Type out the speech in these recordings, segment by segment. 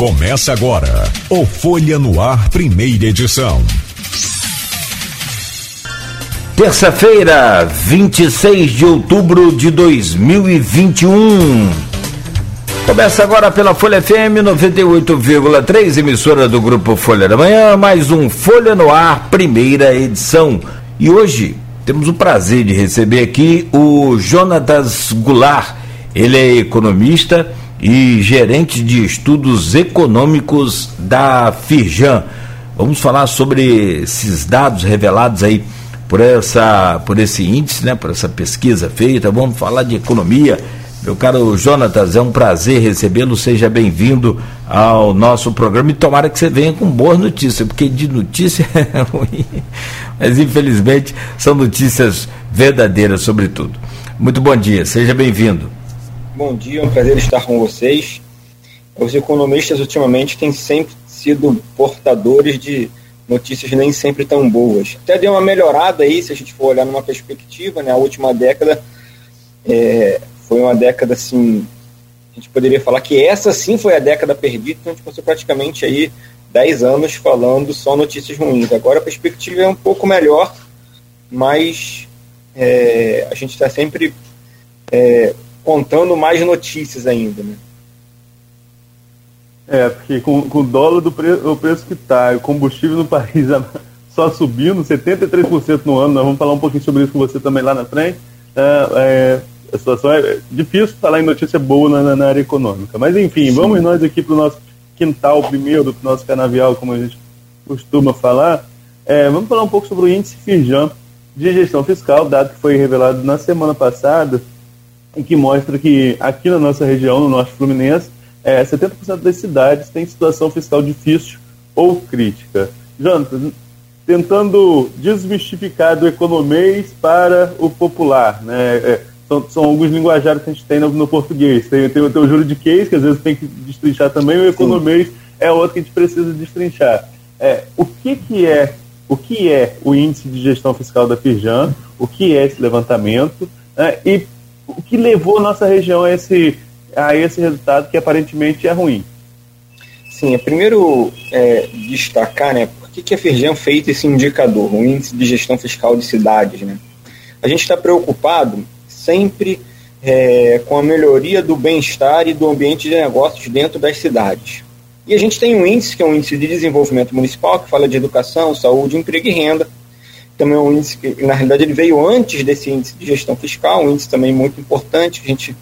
Começa agora o Folha no Ar, primeira edição. Terça-feira, 26 de outubro de 2021. Começa agora pela Folha FM 98,3, emissora do grupo Folha da Manhã, mais um Folha no Ar, primeira edição. E hoje temos o prazer de receber aqui o Jonatas Goulart. Ele é economista e gerente de estudos econômicos da Firjan. Vamos falar sobre esses dados revelados aí por essa por esse índice, né, por essa pesquisa feita. Vamos falar de economia. Meu caro Jonatas, é um prazer recebê-lo. Seja bem-vindo ao nosso programa e tomara que você venha com boas notícias, porque de notícia é ruim, mas infelizmente são notícias verdadeiras, sobretudo. Muito bom dia, seja bem-vindo. Bom dia, é um prazer estar com vocês. Os economistas ultimamente têm sempre sido portadores de notícias nem sempre tão boas. Até deu uma melhorada aí, se a gente for olhar numa perspectiva, né? A última década é, foi uma década assim, a gente poderia falar que essa sim foi a década perdida, então a gente passou praticamente aí 10 anos falando só notícias ruins. Agora a perspectiva é um pouco melhor, mas é, a gente está sempre é, contando mais notícias ainda, né? É, porque com, com o dólar do pre, o preço que está, o combustível no país só subindo, 73% no ano, nós vamos falar um pouquinho sobre isso com você também lá na frente. É, é, a situação é difícil falar em notícia boa na, na área econômica. Mas enfim, Sim. vamos nós aqui para o nosso quintal primeiro, para o nosso canavial, como a gente costuma falar. É, vamos falar um pouco sobre o índice Firjan de gestão fiscal, dado que foi revelado na semana passada e que mostra que aqui na nossa região, no Norte Fluminense, é, 70% das cidades têm situação fiscal difícil ou crítica. Jonathan, tentando desmistificar do economês para o popular, né? É, são, são, alguns linguajares que a gente tem no, no português. Tem, tem, tem, o juro de case, que às vezes tem que destrinchar também, o economês Sim. é outro que a gente precisa destrinchar. É, o que, que é o que é o índice de gestão fiscal da Firjan, o que é esse levantamento né, e o que levou a nossa região a esse, a esse resultado que aparentemente é ruim? Sim, é primeiro é, destacar, né, por que, que a Firjan fez esse indicador, o índice de gestão fiscal de cidades, né? A gente está preocupado sempre é, com a melhoria do bem-estar e do ambiente de negócios dentro das cidades. E a gente tem um índice, que é um índice de desenvolvimento municipal, que fala de educação, saúde, emprego e renda, também é um índice que, na realidade, ele veio antes desse índice de gestão fiscal, um índice também muito importante, a gente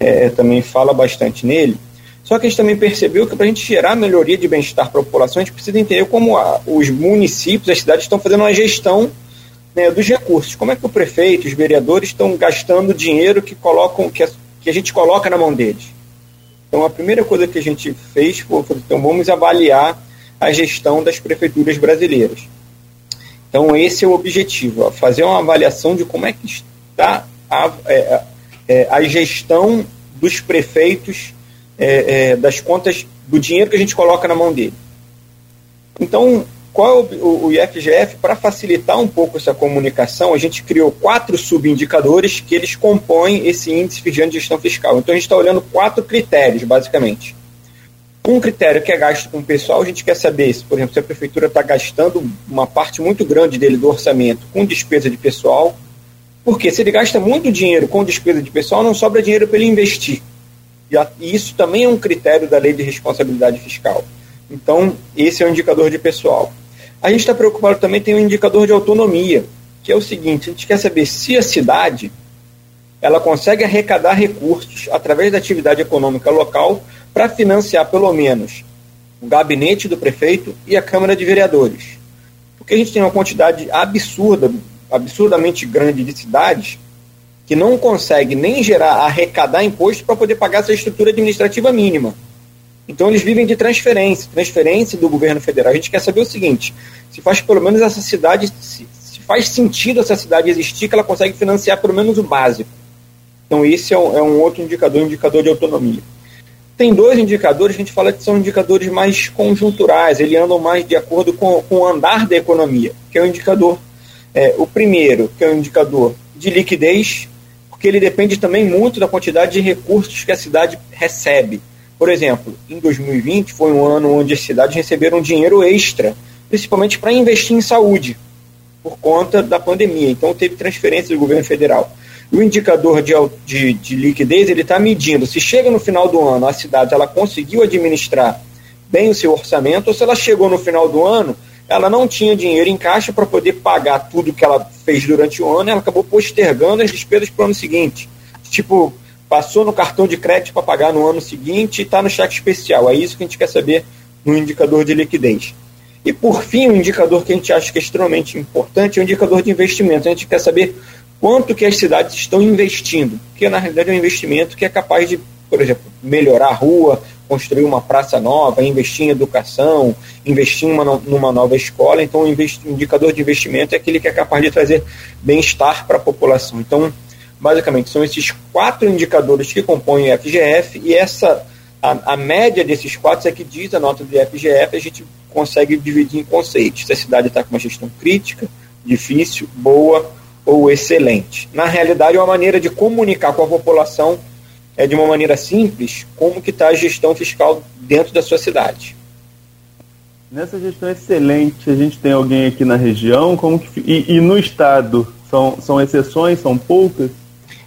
é, também fala bastante nele. Só que a gente também percebeu que para a gente gerar melhoria de bem-estar para a população, a gente precisa entender como a, os municípios, as cidades estão fazendo uma gestão né, dos recursos. Como é que o prefeito, os vereadores estão gastando dinheiro que, colocam, que, a, que a gente coloca na mão deles. Então, a primeira coisa que a gente fez foi, então, vamos avaliar a gestão das prefeituras brasileiras. Então, esse é o objetivo, fazer uma avaliação de como é que está a, é, é, a gestão dos prefeitos, é, é das contas, do dinheiro que a gente coloca na mão dele. Então, qual é o, o IFGF? Para facilitar um pouco essa comunicação, a gente criou quatro subindicadores que eles compõem esse índice de gestão fiscal. Então, a gente está olhando quatro critérios, basicamente. Um critério que é gasto com o pessoal, a gente quer saber se, por exemplo, se a prefeitura está gastando uma parte muito grande dele do orçamento com despesa de pessoal, porque se ele gasta muito dinheiro com despesa de pessoal, não sobra dinheiro para ele investir. E isso também é um critério da lei de responsabilidade fiscal. Então, esse é o indicador de pessoal. A gente está preocupado também, tem um indicador de autonomia, que é o seguinte: a gente quer saber se a cidade ela consegue arrecadar recursos através da atividade econômica local para financiar pelo menos o gabinete do prefeito e a Câmara de Vereadores. Porque a gente tem uma quantidade absurda, absurdamente grande de cidades que não consegue nem gerar, arrecadar imposto para poder pagar essa estrutura administrativa mínima. Então eles vivem de transferência, transferência do governo federal. A gente quer saber o seguinte: se faz pelo menos essa cidade, se, faz sentido essa cidade existir, que ela consegue financiar pelo menos o básico. Então esse é um, é um outro indicador, um indicador de autonomia. Tem dois indicadores a gente fala que são indicadores mais conjunturais, eles andam mais de acordo com, com o andar da economia, que é o indicador, é, o primeiro, que é o indicador de liquidez, porque ele depende também muito da quantidade de recursos que a cidade recebe. Por exemplo, em 2020 foi um ano onde as cidades receberam dinheiro extra, principalmente para investir em saúde, por conta da pandemia. Então teve transferência do governo federal. O indicador de, de, de liquidez ele está medindo se chega no final do ano a cidade ela conseguiu administrar bem o seu orçamento ou se ela chegou no final do ano ela não tinha dinheiro em caixa para poder pagar tudo que ela fez durante o ano, ela acabou postergando as despesas para o ano seguinte. Tipo, passou no cartão de crédito para pagar no ano seguinte e está no cheque especial. É isso que a gente quer saber no indicador de liquidez. E por fim, um indicador que a gente acha que é extremamente importante é o indicador de investimento. A gente quer saber quanto que as cidades estão investindo, que na realidade é um investimento que é capaz de, por exemplo, melhorar a rua, construir uma praça nova, investir em educação, investir numa, numa nova escola. Então, o indicador de investimento é aquele que é capaz de trazer bem-estar para a população. Então, basicamente, são esses quatro indicadores que compõem o FGF e essa a, a média desses quatro é que diz a nota do FGF, a gente consegue dividir em conceitos. Se a cidade está com uma gestão crítica, difícil, boa ou excelente. Na realidade, é uma maneira de comunicar com a população é, de uma maneira simples como que está a gestão fiscal dentro da sua cidade. Nessa gestão excelente, a gente tem alguém aqui na região, como que, e, e no estado são, são exceções, são poucas?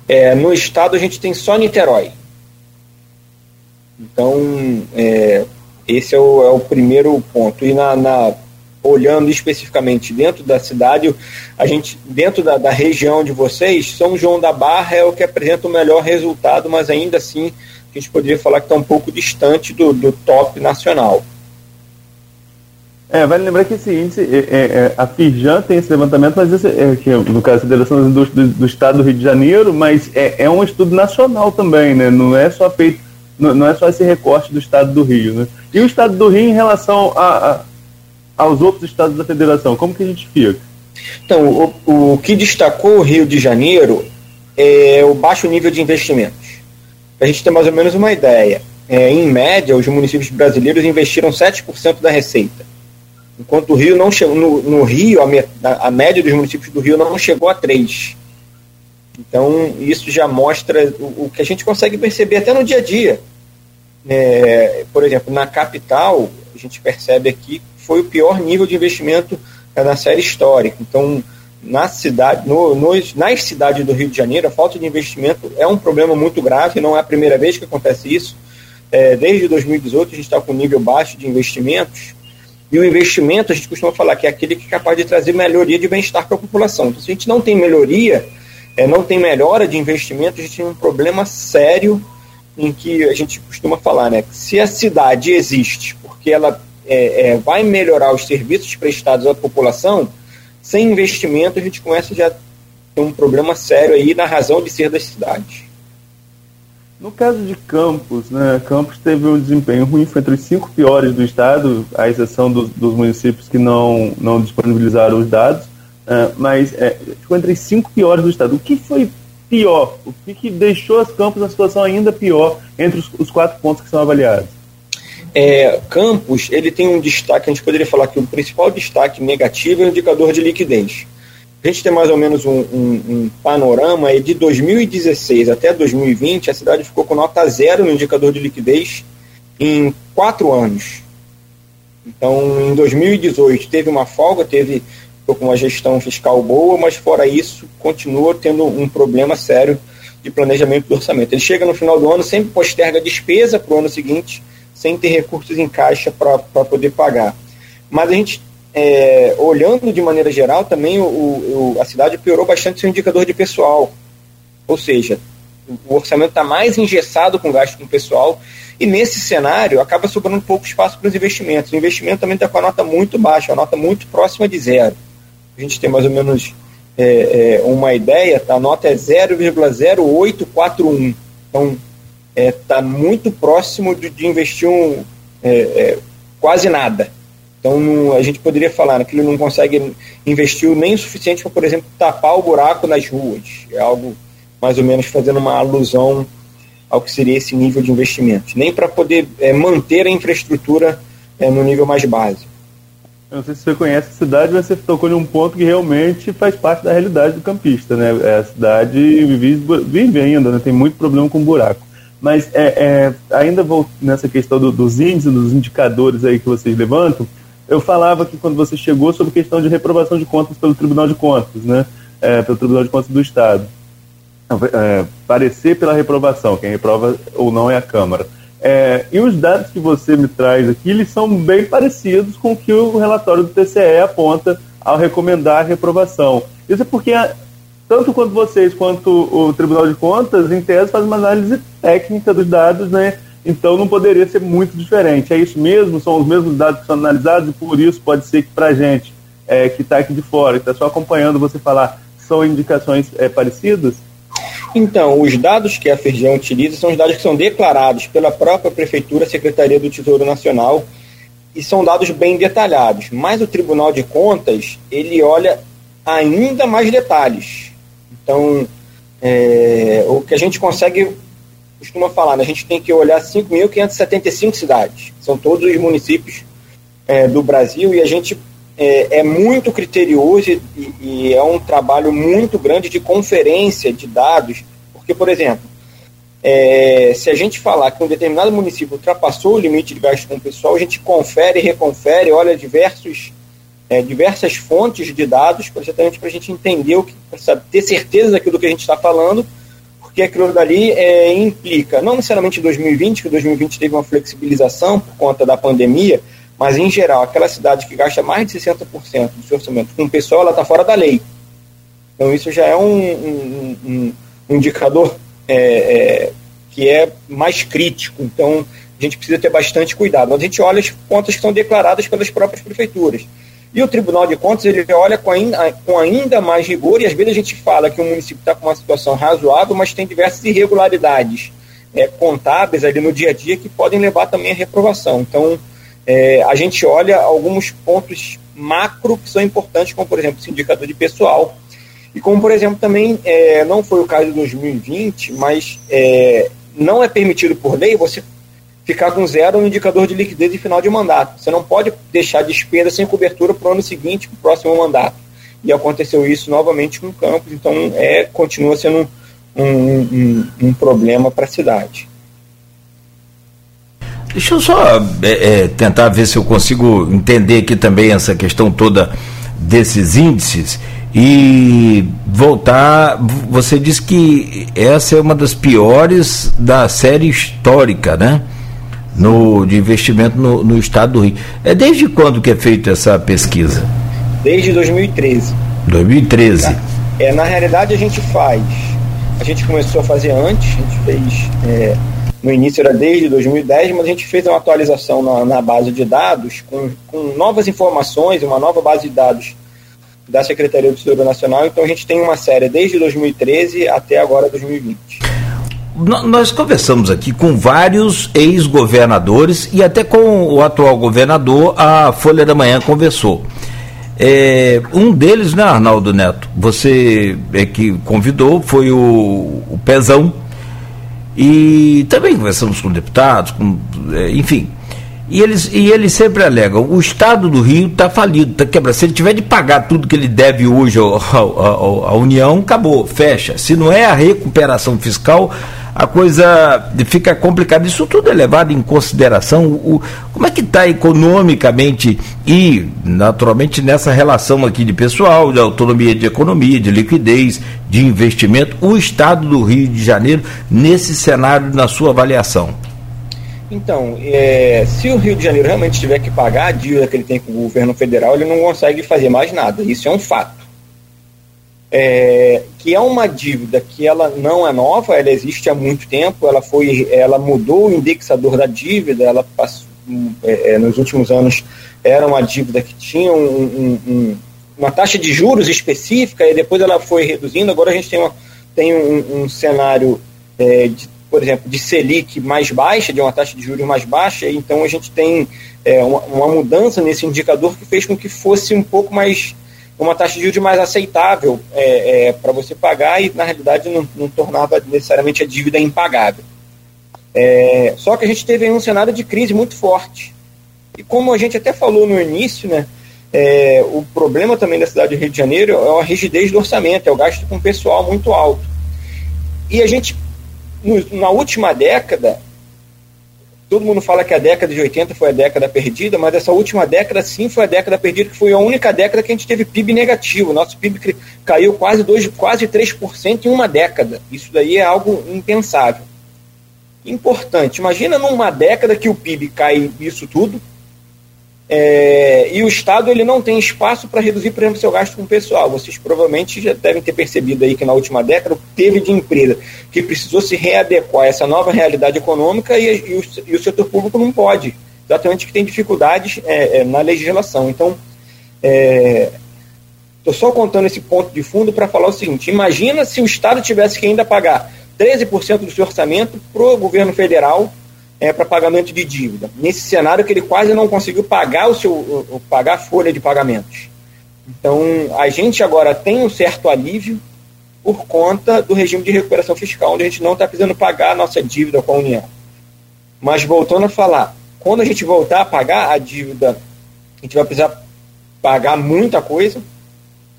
É, no estado a gente tem só Niterói. Então, é, esse é o, é o, primeiro ponto. E na, na olhando especificamente dentro da cidade, a gente, dentro da, da, região de vocês, São João da Barra é o que apresenta o melhor resultado, mas ainda assim a gente poderia falar que está um pouco distante do, do top nacional. É, vale lembrar que esse índice, é, é, é a Firjan tem esse levantamento, mas esse, é, que no caso da Federação das Indústrias do, do, Estado do Rio de Janeiro, mas é, é um estudo nacional também, né? Não é só feito, não, não, é só esse recorte do Estado do Rio, né? E o Estado do Rio em relação a, a aos outros estados da federação? Como que a gente fica? Então, o, o que destacou o Rio de Janeiro é o baixo nível de investimentos. A gente ter mais ou menos uma ideia, é, em média, os municípios brasileiros investiram 7% da receita. Enquanto o Rio não chegou, no, no Rio, a, a, média dos municípios do Rio não chegou a 3%. Então, isso já mostra o, o que a gente consegue perceber até no dia a dia. É, por exemplo, na capital, a gente percebe aqui foi o pior nível de investimento é, na série histórica. Então, na cidade, no, no, nas cidades do Rio de Janeiro, a falta de investimento é um problema muito grave, não é a primeira vez que acontece isso. É, desde 2018 a gente está com nível baixo de investimentos, e o investimento a gente costuma falar que é aquele que é capaz de trazer melhoria de bem-estar para a população. Então, se a gente não tem melhoria, é, não tem melhora de investimento, a gente tem um problema sério em que a gente costuma falar, né? Se a cidade existe porque ela é, é, vai melhorar os serviços prestados à população, sem investimento a gente começa já a ter um problema sério aí na razão de ser das cidades. No caso de Campos, né, Campos teve um desempenho ruim, foi entre os cinco piores do estado, à exceção dos, dos municípios que não, não disponibilizaram os dados, uh, mas é, ficou entre os cinco piores do estado. O que foi pior? O que, que deixou as Campos na situação ainda pior entre os, os quatro pontos que são avaliados? É, Campos, ele tem um destaque, a gente poderia falar que o principal destaque negativo é o indicador de liquidez. A gente tem mais ou menos um, um, um panorama e de 2016 até 2020, a cidade ficou com nota zero no indicador de liquidez em quatro anos. Então, em 2018 teve uma folga, teve uma gestão fiscal boa, mas fora isso, continua tendo um problema sério de planejamento do orçamento. Ele chega no final do ano, sempre posterga a despesa para o ano seguinte, sem ter recursos em caixa para poder pagar. Mas a gente, é, olhando de maneira geral, também o, o, a cidade piorou bastante seu indicador de pessoal. Ou seja, o orçamento está mais engessado com gasto com pessoal e nesse cenário acaba sobrando pouco espaço para os investimentos. O investimento também está com a nota muito baixa, a nota muito próxima de zero. A gente tem mais ou menos é, é, uma ideia, a nota é 0,0841. Então, está é, tá muito próximo de, de investir um, é, é, quase nada. Então não, a gente poderia falar que ele não consegue investir nem o suficiente para, por exemplo, tapar o buraco nas ruas. É algo mais ou menos fazendo uma alusão ao que seria esse nível de investimento. Nem para poder é, manter a infraestrutura é, no nível mais básico. Eu não sei se você conhece a cidade, mas você tocou em um ponto que realmente faz parte da realidade do campista, né? É, a cidade vive, vive ainda, né? tem muito problema com buraco. Mas é, é, ainda vou nessa questão do, dos índices, dos indicadores aí que vocês levantam, eu falava que quando você chegou sobre questão de reprovação de contas pelo Tribunal de Contas, né? É, pelo Tribunal de Contas do Estado. É, parecer pela reprovação, quem reprova ou não é a Câmara. É, e os dados que você me traz aqui, eles são bem parecidos com o que o relatório do TCE aponta ao recomendar a reprovação. Isso é porque tanto quanto vocês quanto o Tribunal de Contas, em tese, fazem uma análise técnica dos dados, né? Então não poderia ser muito diferente. É isso mesmo? São os mesmos dados que são analisados e por isso pode ser que para a gente é, que está aqui de fora, que está só acompanhando você falar, são indicações é, parecidas? Então, os dados que a Fergião utiliza são os dados que são declarados pela própria Prefeitura, Secretaria do Tesouro Nacional, e são dados bem detalhados. Mas o Tribunal de Contas, ele olha ainda mais detalhes. Então, é, o que a gente consegue, costuma falar, né, a gente tem que olhar 5.575 cidades, são todos os municípios é, do Brasil, e a gente é, é muito criterioso e, e, é um trabalho muito grande de conferência de dados, porque, por exemplo, é, se a gente falar que um determinado município ultrapassou o limite de gasto com o pessoal, a gente confere, reconfere, olha diversos é, diversas fontes de dados, exatamente para a gente entender o que, para ter certeza daquilo que a gente está falando, porque aquilo dali é, implica, não necessariamente 2020, que 2020 teve uma flexibilização por conta da pandemia, mas em geral, aquela cidade que gasta mais de 60% do seu orçamento com o pessoal, ela está fora da lei. Então isso já é um, um, um, um indicador é, é, que é mais crítico. Então a gente precisa ter bastante cuidado. Mas a gente olha as contas que são declaradas pelas próprias prefeituras. E o Tribunal de Contas ele olha com ainda, com ainda mais rigor, e às vezes a gente fala que o município está com uma situação razoável, mas tem diversas irregularidades é, contábeis ali no dia a dia que podem levar também à reprovação. Então, é, a gente olha alguns pontos macro que são importantes, como, por exemplo, esse indicador de pessoal. E como, por exemplo, também, é, não foi o caso de 2020, mas é, não é permitido por lei você ficar com zero no indicador de liquidez em final de mandato. Você não pode deixar despesa sem cobertura para o ano seguinte, para o próximo mandato. E aconteceu isso novamente com o campus, então é, continua sendo um, um, um problema para a cidade. Deixa eu só é, é, tentar ver se eu consigo entender aqui também essa questão toda desses índices e voltar. Você disse que essa é uma das piores da série histórica, né? No, de investimento no, no estado do Rio. É desde quando que é feita essa pesquisa? Desde 2013. 2013. É, na realidade a gente faz. A gente começou a fazer antes, a gente fez. É, no início era desde 2010, mas a gente fez uma atualização na, na base de dados com, com novas informações, uma nova base de dados da Secretaria do Tesouro Nacional. Então a gente tem uma série desde 2013 até agora 2020 nós conversamos aqui com vários ex-governadores e até com o atual governador, a Folha da Manhã conversou. É, um deles, né, Arnaldo Neto? Você é que convidou, foi o, o Pezão. E também conversamos com deputados, com, é, enfim. E eles, e eles sempre alegam: o Estado do Rio está falido, está quebrado. Se ele tiver de pagar tudo que ele deve hoje à União, acabou, fecha. Se não é a recuperação fiscal, a coisa fica complicada. Isso tudo é levado em consideração. O, como é que está economicamente e, naturalmente, nessa relação aqui de pessoal, de autonomia de economia, de liquidez, de investimento, o Estado do Rio de Janeiro nesse cenário, na sua avaliação? Então, é, se o Rio de Janeiro realmente tiver que pagar a dívida que ele tem com o governo federal, ele não consegue fazer mais nada. Isso é um fato é, que é uma dívida que ela não é nova, ela existe há muito tempo, ela foi, ela mudou o indexador da dívida, ela passou, é, é, nos últimos anos era uma dívida que tinha um, um, um, uma taxa de juros específica e depois ela foi reduzindo. Agora a gente tem, uma, tem um, cenário, é, de, por exemplo, de Selic mais baixa, de uma taxa de juros mais baixa, então a gente tem é, uma, uma mudança nesse indicador que fez com que fosse um pouco mais uma taxa de juros mais aceitável é, é, para você pagar e, na realidade, não, não, tornava necessariamente a dívida impagável. É, só que a gente teve um cenário de crise muito forte. E como a gente até falou no início, né, é, o problema também da cidade do Rio de Janeiro é a rigidez do orçamento, é o gasto com pessoal muito alto. E a gente no, na última década, todo mundo fala que a década de 80 foi a década perdida, mas essa última década sim foi a década perdida, que foi a única década que a gente teve PIB negativo. Nosso PIB caiu quase, dois, quase 3% em uma década. Isso daí é algo impensável. Importante. Imagina numa década que o PIB cai isso tudo, é, e o Estado ele não tem espaço para reduzir, por exemplo, seu gasto com pessoal. Vocês provavelmente já devem ter percebido aí que na última década teve de empresa que precisou se readequar a essa nova realidade econômica e, e, o, e o, setor público não pode, exatamente que tem dificuldades é, é, na legislação. Então, estou é, só contando esse ponto de fundo para falar o seguinte: imagina se o Estado tivesse que ainda pagar 13% do seu orçamento para o governo federal é, para pagamento de dívida. Nesse cenário que ele quase não conseguiu pagar o seu pagar a folha de pagamentos. Então, a gente agora tem um certo alívio por conta do regime de recuperação fiscal, onde a gente não está precisando pagar a nossa dívida com a União. Mas voltando a falar, quando a gente voltar a pagar a dívida, a gente vai precisar pagar muita coisa.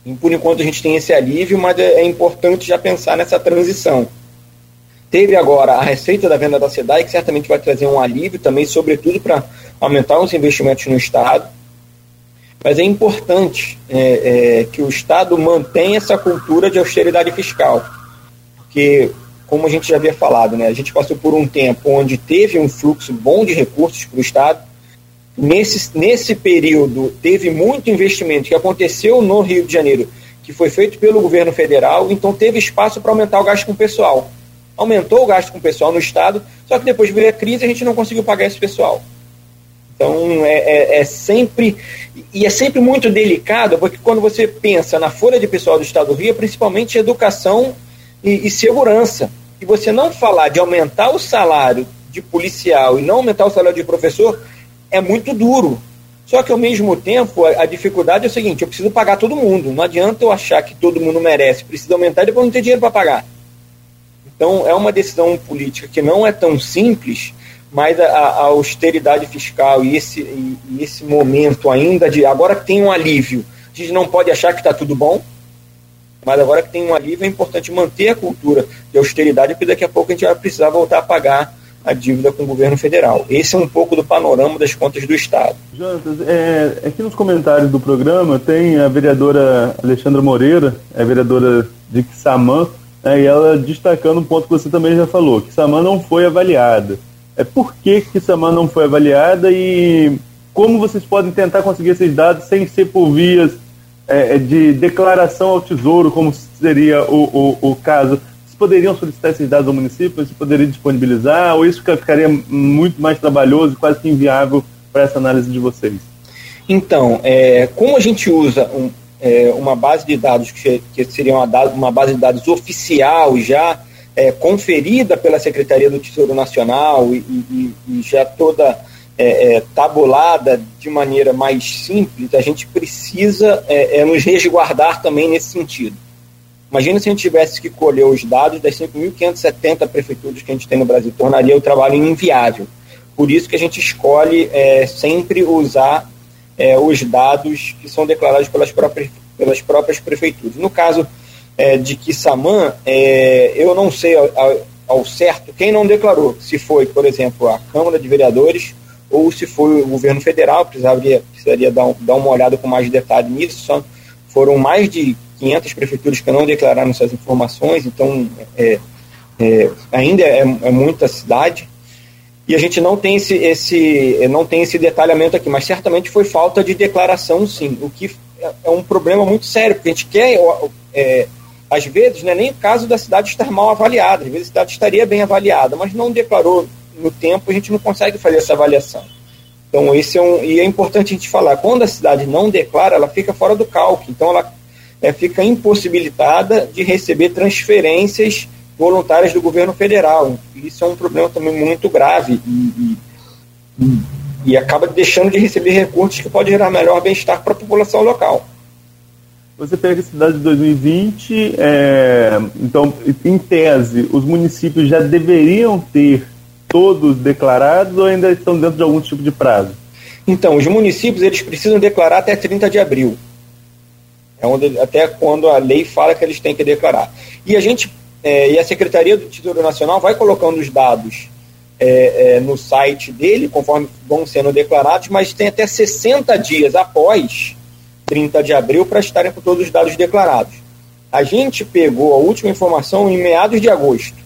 E por enquanto a gente tem esse alívio, mas é, é importante já pensar nessa transição. Teve agora a receita da venda da SEDAI, que certamente vai trazer um alívio também, sobretudo para aumentar os investimentos no Estado. Mas é importante é, é, que o Estado mantenha essa cultura de austeridade fiscal. Porque, como a gente já havia falado, né, a gente passou por um tempo onde teve um fluxo bom de recursos para o Estado. Nesse, nesse período, teve muito investimento que aconteceu no Rio de Janeiro, que foi feito pelo governo federal, então teve espaço para aumentar o gasto com o pessoal aumentou o gasto com o pessoal no Estado, só que depois veio a crise e a gente não conseguiu pagar esse pessoal. Então é, é, é, sempre e é sempre muito delicado, porque quando você pensa na folha de pessoal do Estado do Rio, é principalmente educação e, e segurança. E você não falar de aumentar o salário de policial e não aumentar o salário de professor é muito duro. Só que ao mesmo tempo, a, a, dificuldade é o seguinte: eu preciso pagar todo mundo. Não adianta eu achar que todo mundo merece, precisa aumentar e depois não ter dinheiro para pagar. Então, é uma decisão política que não é tão simples, mas a, a austeridade fiscal e esse, e, e esse momento ainda de. Agora que tem um alívio, a gente não pode achar que está tudo bom, mas agora que tem um alívio, é importante manter a cultura de austeridade, porque daqui a pouco a gente vai precisar voltar a pagar a dívida com o governo federal. Esse é um pouco do panorama das contas do Estado. Jonatas, é, aqui nos comentários do programa tem a vereadora Alexandra Moreira, a vereadora de Quissamã, né, e ela destacando um ponto que você também já falou, que Samã não foi avaliada. É por que, que Samã não foi avaliada e como vocês podem tentar conseguir esses dados sem ser por vias é, é de declaração ao tesouro, como seria o, o, o caso? Poderiam solicitar esses dados ao município? Você poderia disponibilizar? Ou isso ficaria muito mais trabalhoso e quase que inviável para essa análise de vocês? Então, é, como a gente usa um, é, uma base de dados que, que seria uma, uma, base de dados oficial já é, conferida pela Secretaria do Tesouro Nacional e, e, e já toda é, é tabulada de maneira mais simples, a gente precisa é, é, nos resguardar também nesse sentido. Imagina se a gente tivesse que colher os dados das 5.570 prefeituras que a gente tem no Brasil, tornaria o trabalho inviável. Por isso que a gente escolhe sempre usar é, os dados que são declarados pelas próprias, pelas próprias prefeituras. No caso é, de Kissamã, é, eu não sei ao, ao, certo quem não declarou, se foi, por exemplo, a Câmara de Vereadores ou se foi o governo federal, precisaria, precisaria dar, dar uma olhada com mais detalhe nisso. Só foram mais de 500 prefeituras que não declararam essas informações, então é, é, ainda é, é muita cidade e a gente não tem esse, esse, não tem esse detalhamento aqui, mas certamente foi falta de declaração, sim, o que é um problema muito sério, porque a gente quer, é, às vezes, não é nem o caso da cidade estar mal avaliada, às vezes a cidade estaria bem avaliada, mas não declarou no tempo, a gente não consegue fazer essa avaliação. Então, esse é um, e é importante a gente falar, quando a cidade não declara, ela fica fora do cálculo, então ela é, fica impossibilitada de receber transferências voluntárias do governo federal. Isso é um problema também muito grave e, e, e acaba deixando de receber recursos que pode gerar melhor bem-estar para a população local. Você pega a cidade de 2020, é, então, em tese, os municípios já deveriam ter todos declarados ou ainda estão dentro de algum tipo de prazo? Então, os municípios eles precisam declarar até 30 de abril. É onde, até quando a lei fala que eles têm que declarar. E a gente é, e a Secretaria do Tesouro Nacional vai colocando os dados é, é, no site dele, conforme vão sendo declarados, mas tem até 60 dias após 30 de abril para estarem com todos os dados declarados. A gente pegou a última informação em meados de agosto.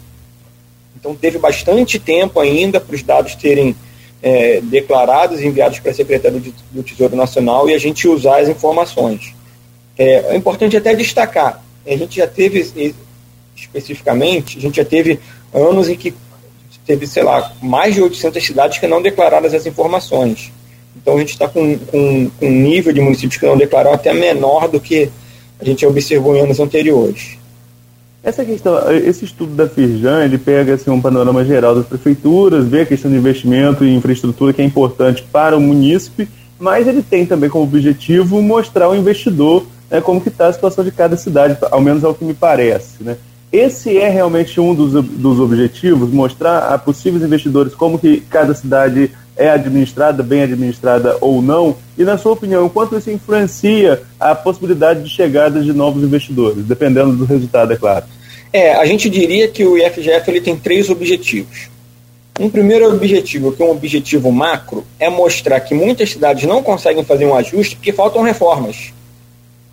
Então teve bastante tempo ainda para os dados terem é, declarados e enviados para a Secretaria do Tesouro Nacional e a gente usar as informações. É, é importante até destacar, a gente já teve, especificamente, a gente já teve anos em que teve, sei lá, mais de 800 cidades que não declararam as informações. Então a gente está com, com, com, um nível de municípios que não declararam até menor do que a gente observou em anos anteriores. Essa questão, esse estudo da Firjan, ele pega assim, um panorama geral das prefeituras, vê a questão de investimento em infraestrutura que é importante para o munícipe, mas ele tem também como objetivo mostrar ao investidor né, como que está a situação de cada cidade, ao menos é o que me parece. Né? Esse é realmente um dos, dos objetivos, mostrar a possíveis investidores como que cada cidade é administrada, bem administrada ou não, e na sua opinião, quanto isso influencia a possibilidade de chegada de novos investidores, dependendo do resultado, é claro. É, a gente diria que o IFGF ele tem três objetivos. Um primeiro objetivo, que é um objetivo macro, é mostrar que muitas cidades não conseguem fazer um ajuste porque faltam reformas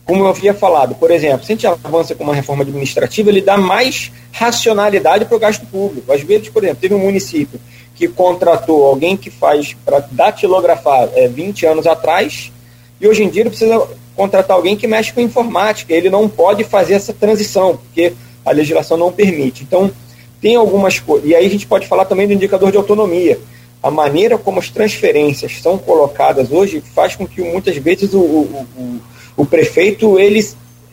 como eu havia falado, por exemplo, se a gente avança com uma reforma administrativa, ele dá mais racionalidade para o gasto público. Às vezes, por exemplo, teve um município que contratou alguém que faz para datilografar é, 20 anos atrás, e hoje em dia ele precisa contratar alguém que mexe com informática. Ele não pode fazer essa transição, porque a legislação não permite. Então, tem algumas coisas. E aí a gente pode falar também do indicador de autonomia. A maneira como as transferências são colocadas hoje faz com que muitas vezes o, o, o o prefeito ele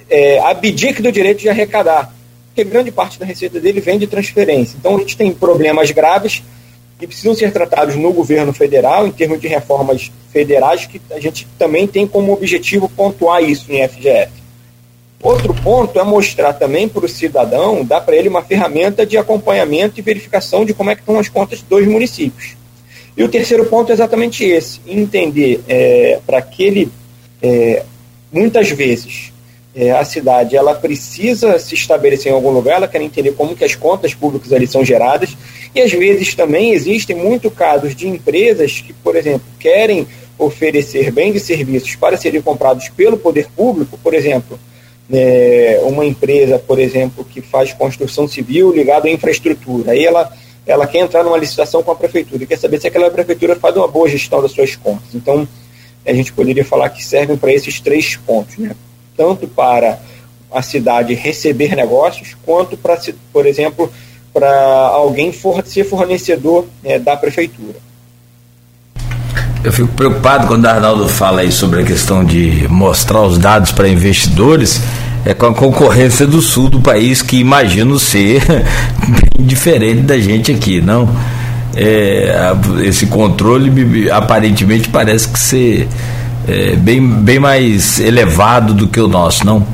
é, abdique do direito de arrecadar, porque grande parte da receita dele vem de transferência. Então a gente tem problemas graves que precisam ser tratados no governo federal, em termos de reformas federais, que a gente também tem como objetivo pontuar isso em FGF. Outro ponto é mostrar também para o cidadão, dar para ele uma ferramenta de acompanhamento e verificação de como é que estão as contas dos municípios. E o terceiro ponto é exatamente esse, entender é, para aquele é, muitas vezes é, a cidade ela precisa se estabelecer em algum lugar, ela quer entender como que as contas públicas ali são geradas, e às vezes também existem muitos casos de empresas que, por exemplo, querem oferecer bens e serviços para serem comprados pelo poder público, por exemplo, é, uma empresa, por exemplo, que faz construção civil ligada à infraestrutura, aí ela, ela quer entrar numa licitação com a prefeitura e quer saber se aquela prefeitura faz uma boa gestão das suas contas. Então, a gente poderia falar que servem para esses três pontos, né? tanto para a cidade receber negócios, quanto para, por exemplo, para alguém for, ser fornecedor né, da prefeitura. Eu fico preocupado quando o Arnaldo fala aí sobre a questão de mostrar os dados para investidores, é com a concorrência do sul do país, que imagino ser bem diferente da gente aqui, não? É, esse controle aparentemente parece que ser é, bem, bem mais elevado do que o nosso, não?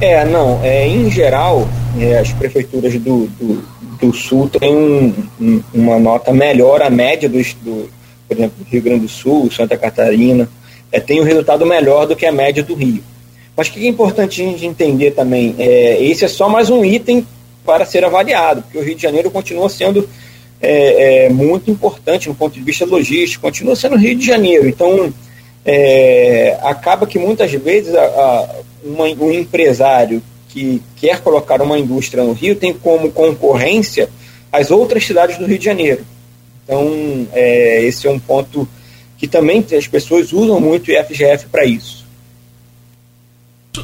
É, não. É, em geral, é, as prefeituras do, do, do Sul têm um, um, uma nota melhor, a média dos, do, por exemplo, Rio Grande do Sul, Santa Catarina, é, tem um resultado melhor do que a média do Rio. Mas o que é importante a gente entender também, é, esse é só mais um item para ser avaliado, porque o Rio de Janeiro continua sendo é, é, muito importante no ponto de vista logístico, continua sendo Rio de Janeiro. Então, é, acaba que muitas vezes a, a, uma, um empresário que quer colocar uma indústria no Rio tem como concorrência as outras cidades do Rio de Janeiro. Então, é, esse é um ponto que também as pessoas usam muito o IFGF para isso.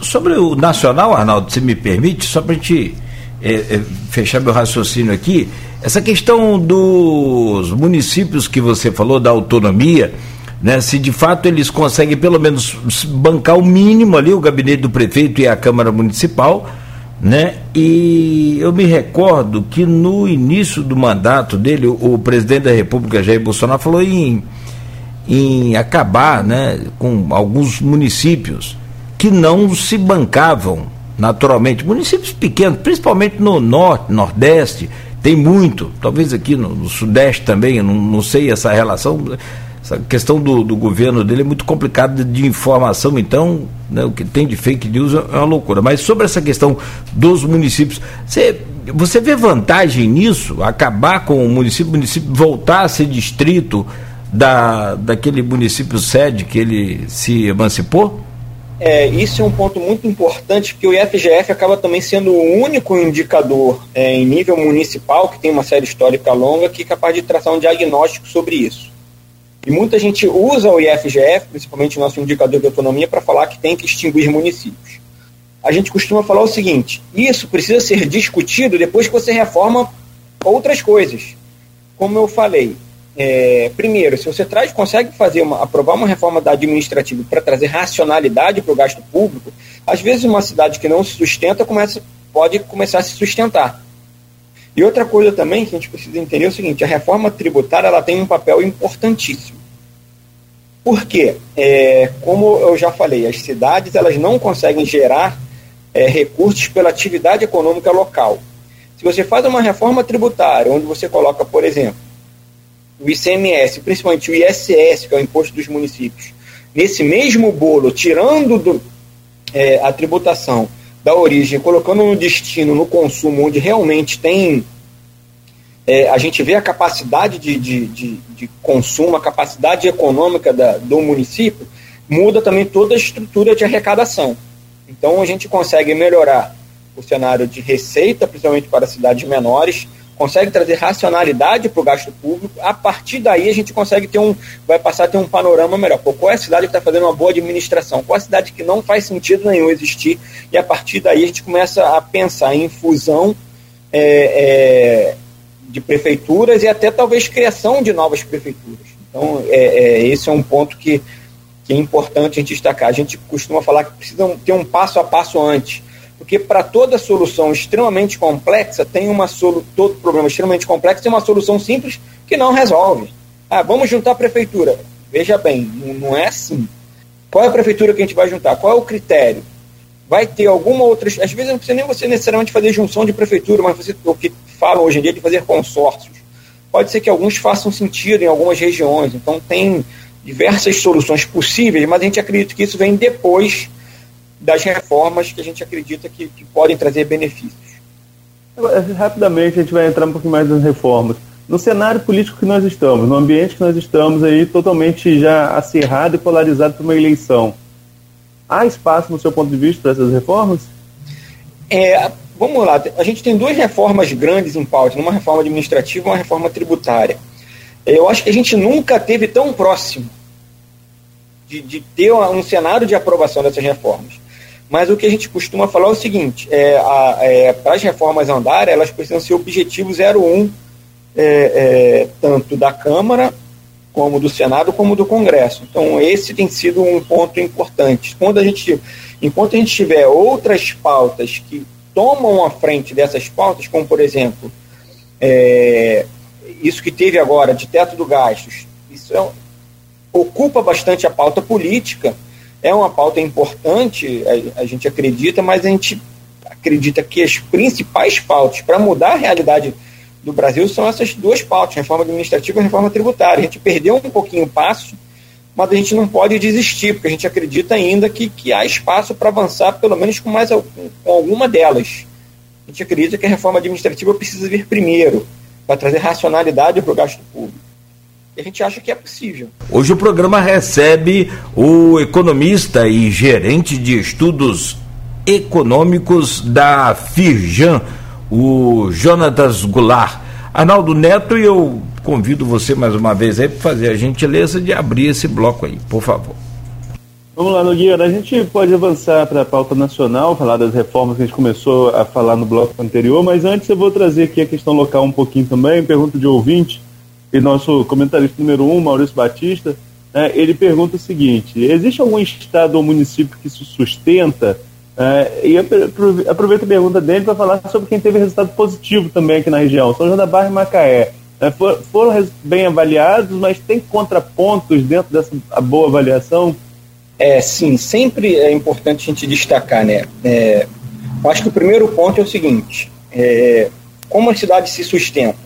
Sobre o nacional, Arnaldo, se me permite, só para a gente é, é, fechar meu raciocínio aqui, essa questão dos municípios que você falou, da autonomia, né, se de fato eles conseguem pelo menos bancar o mínimo ali, o gabinete do prefeito e a Câmara Municipal, né? E eu me recordo que no início do mandato dele, o, o presidente da República, Jair Bolsonaro, falou em, em acabar né, com alguns municípios que não se bancavam naturalmente. Municípios pequenos, principalmente no norte, nordeste, tem muito. Talvez aqui no, no sudeste também, não, não sei essa relação. essa questão do, do governo dele é muito complicada de informação, então né, o que tem de fake news é uma loucura. Mas sobre essa questão dos municípios, você, você vê vantagem nisso? Acabar com o município, o município voltar a ser distrito da, daquele município sede que ele se emancipou? É, isso é um ponto muito importante, porque o IFGF acaba também sendo o único indicador é, em nível municipal, que tem uma série histórica longa, que é capaz de traçar um diagnóstico sobre isso. E muita gente usa o IFGF, principalmente o nosso indicador de autonomia, para falar que tem que extinguir municípios. A gente costuma falar o seguinte: isso precisa ser discutido depois que você reforma outras coisas. Como eu falei, é, primeiro, se você traz, consegue fazer uma, aprovar uma reforma da administrativa para trazer racionalidade para o gasto público, às vezes uma cidade que não se sustenta começa, pode começar a se sustentar. E outra coisa também que a gente precisa entender é o seguinte: a reforma tributária ela tem um papel importantíssimo. Por quê? É, como eu já falei, as cidades elas não conseguem gerar é, recursos pela atividade econômica local. Se você faz uma reforma tributária, onde você coloca, por exemplo, o ICMS, principalmente o ISS, que é o imposto dos municípios, nesse mesmo bolo, tirando do, é, a tributação da origem, colocando no destino, no consumo, onde realmente tem. É, a gente vê a capacidade de, de, de, de consumo, a capacidade econômica da, do município, muda também toda a estrutura de arrecadação. Então a gente consegue melhorar o cenário de receita, principalmente para cidades menores, consegue trazer racionalidade para o gasto público. A partir daí a gente consegue ter um, vai passar a ter um panorama melhor. Pô, qual é a cidade que está fazendo uma boa administração? Qual é a cidade que não faz sentido nenhum existir? E a partir daí a gente começa a pensar em fusão é, é, de prefeituras e até talvez criação de novas prefeituras. Então é, é, esse é um ponto que, que é importante a gente destacar. A gente costuma falar que precisa ter um passo a passo antes porque para toda solução extremamente complexa, tem uma solu todo problema extremamente complexo tem uma solução simples que não resolve. Ah, vamos juntar a prefeitura. Veja bem, não é assim. Qual é a prefeitura que a gente vai juntar? Qual é o critério? Vai ter alguma outra. Às vezes não precisa nem você necessariamente fazer junção de prefeitura, mas você, o que falam hoje em dia é de fazer consórcios. Pode ser que alguns façam sentido em algumas regiões. Então, tem diversas soluções possíveis, mas a gente acredita que isso vem depois das reformas que a gente acredita que, que podem trazer benefícios. Rapidamente, a gente vai entrar um pouquinho mais nas reformas. No cenário político que nós estamos, no ambiente que nós estamos aí totalmente já acirrado e polarizado por uma eleição, há espaço, no seu ponto de vista, para essas reformas? É, vamos lá, a gente tem duas reformas grandes em pauta, uma reforma administrativa e uma reforma tributária. Eu acho que a gente nunca teve tão próximo de, de ter um cenário de aprovação dessas reformas. Mas o que a gente costuma falar é o seguinte: é, é, para as reformas andarem, elas precisam ser objetivo 01, é, é, tanto da Câmara, como do Senado, como do Congresso. Então, esse tem sido um ponto importante. Quando a gente, enquanto a gente tiver outras pautas que tomam a frente dessas pautas, como, por exemplo, é, isso que teve agora de teto do gastos, isso é, ocupa bastante a pauta política é uma pauta importante, a, a gente acredita, mas a gente acredita que as principais pautas para mudar a realidade do Brasil são essas duas pautas, reforma administrativa e reforma tributária. A gente perdeu um pouquinho o passo, mas a gente não pode desistir, porque a gente acredita ainda que, que há espaço para avançar, pelo menos com mais com alguma delas. A gente acredita que a reforma administrativa precisa vir primeiro, para trazer racionalidade para o gasto público. E a gente acha que é possível. Hoje o programa recebe o economista e gerente de estudos econômicos da Firjan, o Jonatas Goulart. Arnaldo Neto, e eu convido você mais uma vez aí para fazer a gentileza de abrir esse bloco aí, por favor. Vamos lá, Nogueira. A gente pode avançar para a pauta nacional, falar das reformas que a gente começou a falar no bloco anterior, mas antes eu vou trazer aqui a questão local um pouquinho também, pergunta de ouvinte e nosso comentarista número um, Maurício Batista, né, ele pergunta o seguinte: existe algum estado ou município que se sustenta? É, e aproveita a pergunta dele para falar sobre quem teve resultado positivo também aqui na região, São João da Barra e Macaé. É, for, foram bem avaliados, mas tem contrapontos dentro dessa boa avaliação? É, sim, sempre é importante a gente destacar, né? É, acho que o primeiro ponto é o seguinte: é, como as cidades se sustentam?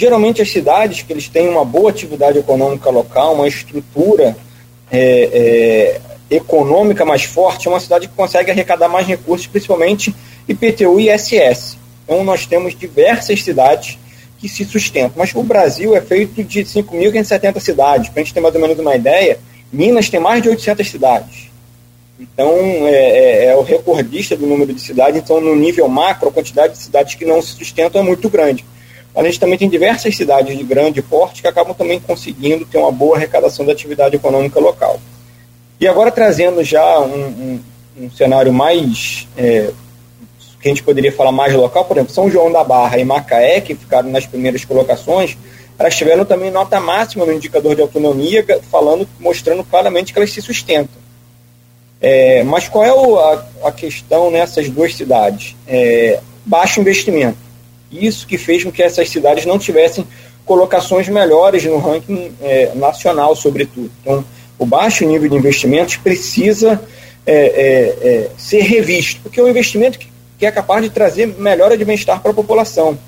Geralmente as cidades que eles têm uma boa atividade econômica local, uma estrutura é, é, econômica mais forte, é uma cidade que consegue arrecadar mais recursos, principalmente IPTU e ISS. Então nós temos diversas cidades que se sustentam. Mas o Brasil é feito de 5.570 cidades. Para a gente ter mais ou menos uma ideia, Minas tem mais de 800 cidades. Então, é, é, é, o recordista do número de cidades. Então, no nível macro, a quantidade de cidades que não se sustentam é muito grande. A gente também tem diversas cidades de grande porte que acabam também conseguindo ter uma boa arrecadação da atividade econômica local. E agora trazendo já um, um, um cenário mais é, que a gente poderia falar mais local, por exemplo, São João da Barra e Macaé, que ficaram nas primeiras colocações, elas tiveram também nota máxima no indicador de autonomia, falando, mostrando claramente que elas se sustentam. É, mas qual é o, a, a, questão nessas duas cidades? É, baixo investimento. Isso que fez com que essas cidades não tivessem colocações melhores no ranking é, nacional, sobretudo. Então, o baixo nível de investimentos precisa é, é, é, ser revisto, porque o investimento que que é capaz de trazer melhora de bem-estar para a população.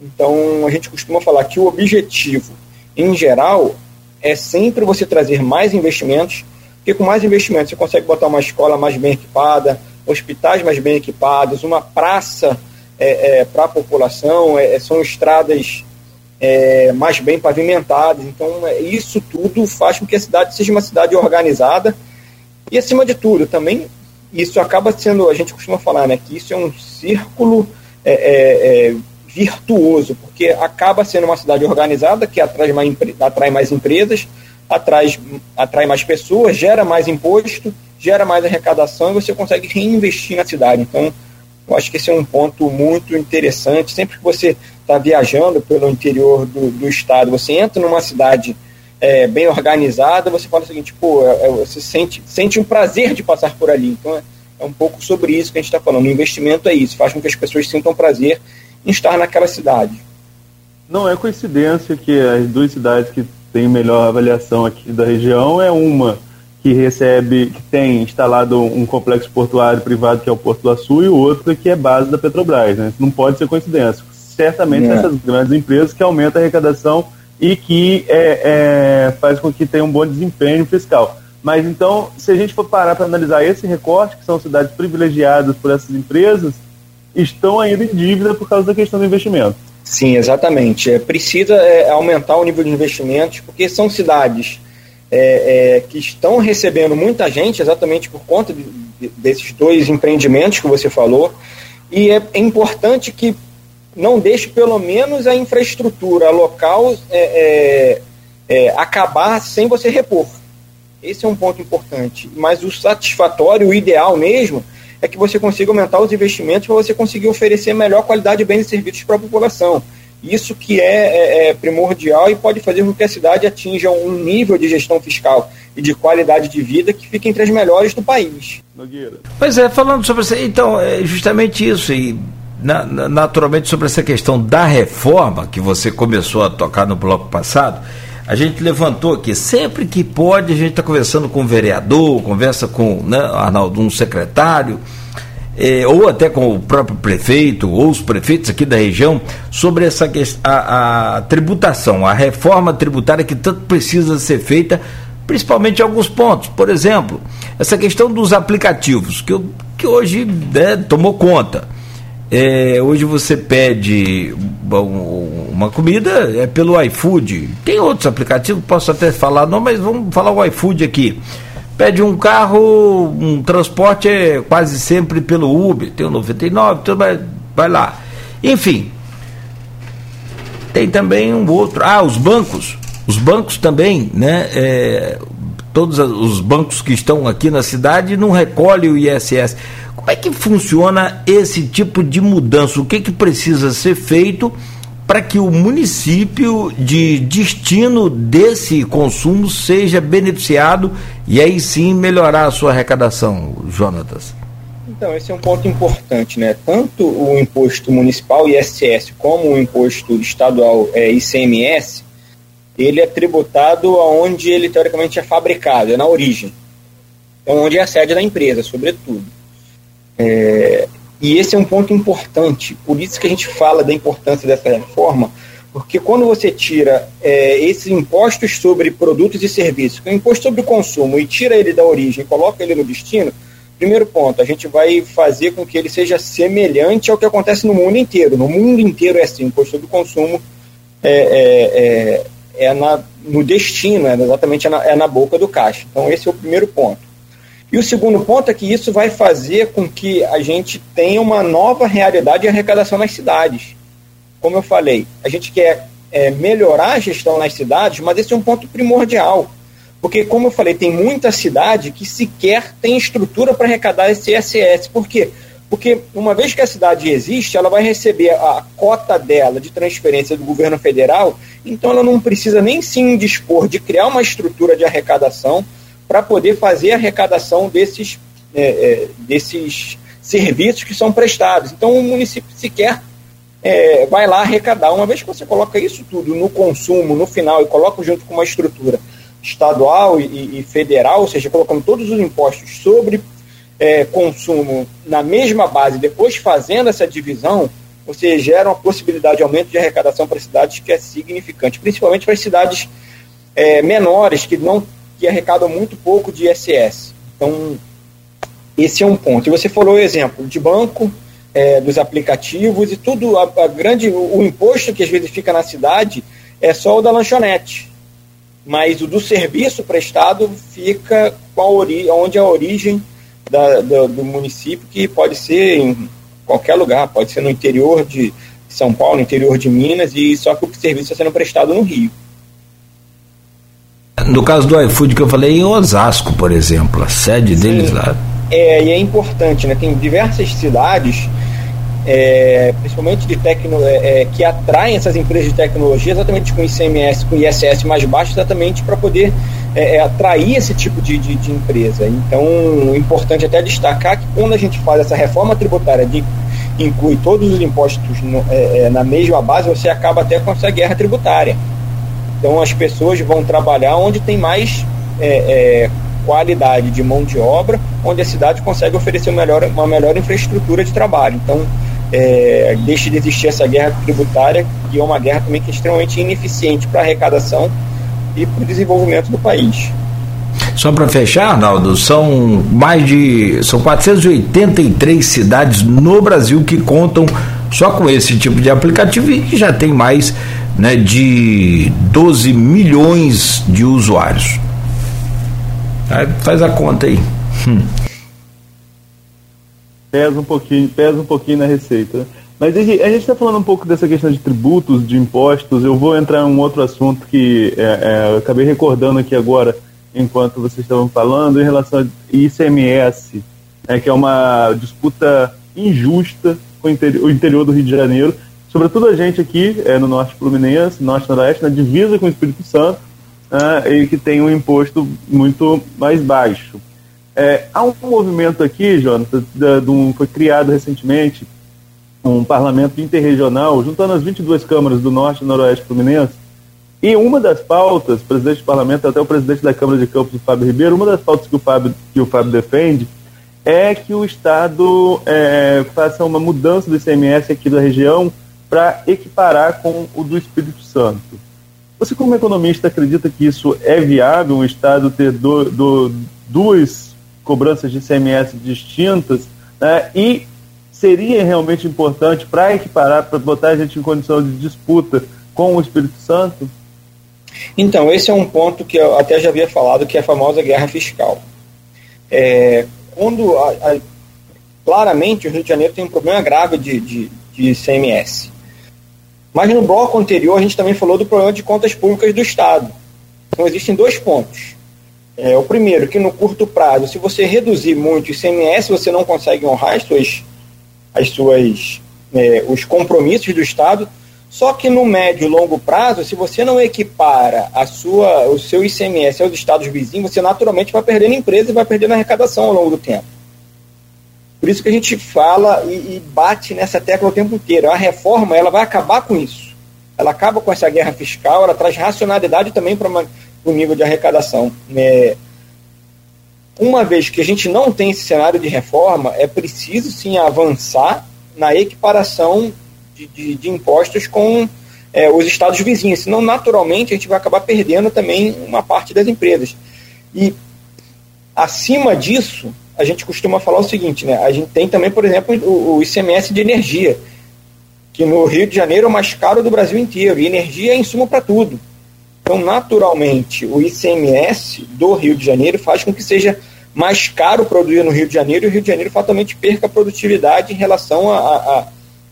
Então, a gente costuma falar que o objetivo, em geral, é sempre você trazer mais investimentos, porque com mais investimentos você consegue botar uma escola mais bem equipada, hospitais mais bem equipados, uma praça é, é, para a população, é, são estradas é, mais bem pavimentadas. Então, é, isso tudo faz com que a cidade seja uma cidade organizada e, acima de tudo, também isso acaba sendo, a gente costuma falar, né, que isso é um círculo é, é, é, virtuoso, porque acaba sendo uma cidade organizada que atrai mais, atrai mais empresas, atrai, atrai mais pessoas, gera mais imposto, gera mais arrecadação e você consegue reinvestir na cidade. Então, eu acho que esse é um ponto muito interessante. Sempre que você está viajando pelo interior do, do estado, você entra numa cidade é, bem organizada, você fala o seguinte, pô, é, é, você sente, sente um prazer de passar por ali. Então é, é um pouco sobre isso que a gente está falando. O investimento é isso, faz com que as pessoas sintam prazer em estar naquela cidade. Não é coincidência que as duas cidades que têm melhor avaliação aqui da região é uma que recebe, que tem instalado um complexo portuário privado que é o Porto do Açu e o outro que é base da Petrobras. Né? Não pode ser coincidência. Certamente é. essas grandes empresas que aumentam a arrecadação e que é, é, faz com que tenha um bom desempenho fiscal. Mas então, se a gente for parar para analisar esse recorte, que são cidades privilegiadas por essas empresas, estão ainda em dívida por causa da questão do investimento. Sim, exatamente. É, precisa é, aumentar o nível de investimentos, porque são cidades é, é, que estão recebendo muita gente, exatamente por conta de, de, desses dois empreendimentos que você falou. E é, é importante que não deixe pelo menos a infraestrutura local é, é, é, acabar sem você repor. Esse é um ponto importante. Mas o satisfatório, o ideal mesmo, é que você consiga aumentar os investimentos para você conseguir oferecer melhor qualidade de bens e serviços para a população. Isso que é, é, é, primordial e pode fazer com que a cidade atinja um nível de gestão fiscal e de qualidade de vida que fique entre as melhores do país. Pois é, falando sobre isso, então, é justamente isso. E na, naturalmente sobre essa questão da reforma que você começou a tocar no bloco passado, a gente levantou aqui, sempre que pode, a gente está conversando com o vereador, conversa com né, Arnaldo, um secretário, eh, ou até com o próprio prefeito, ou os prefeitos aqui da região, sobre essa a, a tributação, a reforma tributária que tanto precisa ser feita, principalmente em alguns pontos. Por exemplo, essa questão dos aplicativos, que, que hoje né, tomou conta. É, hoje você pede uma comida é pelo iFood. Tem outros aplicativos, posso até falar, não, mas vamos falar o iFood aqui. Pede um carro, um transporte é quase sempre pelo Uber, tem o 99, tudo vai, vai lá. Enfim, tem também um outro. Ah, os bancos. Os bancos também, né? É, todos os bancos que estão aqui na cidade não recolhem o ISS. Como é que funciona esse tipo de mudança? O que, que precisa ser feito para que o município de destino desse consumo seja beneficiado e aí sim melhorar a sua arrecadação, Jonatas? Então, esse é um ponto importante, né? Tanto o imposto municipal ISS como o imposto estadual é, ICMS, ele é tributado aonde ele teoricamente é fabricado, é na origem. Então, onde é a sede da empresa, sobretudo. É, e esse é um ponto importante. Por isso que a gente fala da importância dessa reforma, Porque quando você tira é, esses impostos sobre produtos e serviços, é o imposto sobre o consumo, e tira ele da origem coloca ele no destino, primeiro ponto, a gente vai fazer com que ele seja semelhante ao que acontece no mundo inteiro. No mundo inteiro é assim, o imposto sobre o consumo é, é, é, é na, no destino, é exatamente na, é na boca do caixa. Então esse é o primeiro ponto. E o segundo ponto é que isso vai fazer com que a gente tenha uma nova realidade de arrecadação nas cidades como eu falei, a gente quer é, melhorar a gestão nas cidades, mas esse é um ponto primordial. Porque, como eu falei, tem muita cidade que sequer tem estrutura para arrecadar esse ISS. Por quê? Porque uma vez que a cidade existe, ela vai receber a cota dela de transferência do governo federal, então ela não precisa nem se indispor de criar uma estrutura de arrecadação para poder fazer a arrecadação desses, é, é, desses serviços que são prestados. Então o município sequer é, vai lá arrecadar. Uma vez que você coloca isso tudo no consumo, no final, e coloca junto com uma estrutura estadual e, e federal, ou seja, colocando todos os impostos sobre é, consumo na mesma base, depois fazendo essa divisão, você gera uma possibilidade de aumento de arrecadação para cidades que é significante, principalmente para as cidades é, menores que não que arrecadam muito pouco de ISS. Então, esse é um ponto. E você falou o exemplo de banco, é, dos aplicativos e tudo, a, a, grande, o, o imposto que às vezes fica na cidade é só o da lanchonete. Mas o do serviço prestado fica ori onde é a origem da, do, do município, que pode ser em qualquer lugar, pode ser no interior de São Paulo, interior de Minas, e só que o serviço está sendo prestado no Rio. No caso do iFood que eu falei, em Osasco, por exemplo, a sede Sim, deles lá. É, e é importante, né? Tem diversas cidades é, principalmente de tecno, é, é, que atraem essas empresas de tecnologia exatamente com ICMS, com ISS mais baixo, exatamente para poder é, é, atrair esse tipo de, de, de, empresa. Então, é importante até destacar que quando a gente faz essa reforma tributária de inclui todos os impostos no, na mesma base, você acaba até com essa guerra tributária. Então, as pessoas vão trabalhar onde tem mais qualidade de mão de obra, onde a cidade consegue oferecer uma melhor, uma melhor infraestrutura de trabalho. Então, é, deixe de existir essa guerra tributária, que é uma guerra também que é extremamente ineficiente para a arrecadação e para o desenvolvimento do país. Só para fechar, Arnaldo, são mais de são 483 cidades no Brasil que contam só com esse tipo de aplicativo e que já tem mais né, de 12 milhões de usuários. Aí faz a conta aí. Hum pesa um pouquinho, pesa um pouquinho na receita. Né? Mas a gente está falando um pouco dessa questão de tributos, de impostos. Eu vou entrar em um outro assunto que é, é, eu acabei recordando aqui agora, enquanto vocês estavam falando, em relação ao ICMS, né, que é uma disputa injusta com o interior, o interior do Rio de Janeiro, sobretudo a gente aqui é, no Norte Fluminense, Norte Noroeste, na divisa com o Espírito Santo, né, e que tem um imposto muito mais baixo. É, há um movimento aqui, Jonathan, de um, foi criado recentemente um parlamento interregional, juntando as 22 câmaras do Norte e Noroeste Fluminense, e uma das pautas, presidente do parlamento, até o presidente da Câmara de Campos, o Fábio Ribeiro, uma das pautas que o Fábio, que o Fábio defende é que o Estado é, faça uma mudança do ICMS aqui da região para equiparar com o do Espírito Santo. Você, como economista, acredita que isso é viável, um Estado ter do, do, duas cobranças de ICMS distintas, né, e seria realmente importante para equiparar, para botar a gente em condição de disputa com o Espírito Santo? Então, esse é um ponto que eu até já havia falado, que é a famosa guerra fiscal. É, quando a, a, claramente o Rio de Janeiro tem um problema grave de, de, de ICMS. Mas no bloco anterior a gente também falou do problema de contas públicas do Estado. Então existem dois pontos. É, o primeiro, que no curto prazo, se você reduzir muito o ICMS, você não consegue honrar as suas, as suas, é, os compromissos do Estado. Só que no médio e longo prazo, se você não equipara a sua, o seu ICMS aos estados vizinhos, você naturalmente vai perdendo empresa e vai perdendo arrecadação ao longo do tempo. Por isso que a gente fala e, e bate nessa tecla o tempo inteiro. A reforma ela vai acabar com isso. Ela acaba com essa guerra fiscal, ela traz racionalidade também para o nível de arrecadação. É, uma vez que a gente não tem esse cenário de reforma, é preciso sim avançar na equiparação de, de, de impostos com, é, os estados vizinhos, senão naturalmente a gente vai acabar perdendo também uma parte das empresas. E acima disso, a gente costuma falar o seguinte, né? A gente tem também, por exemplo, o, o ICMS de energia, que no Rio de Janeiro é o mais caro do Brasil inteiro, e energia é insumo para tudo. Então, naturalmente, o ICMS do Rio de Janeiro faz com que seja mais caro produzir no Rio de Janeiro e o Rio de Janeiro fatalmente perca produtividade em relação a, a,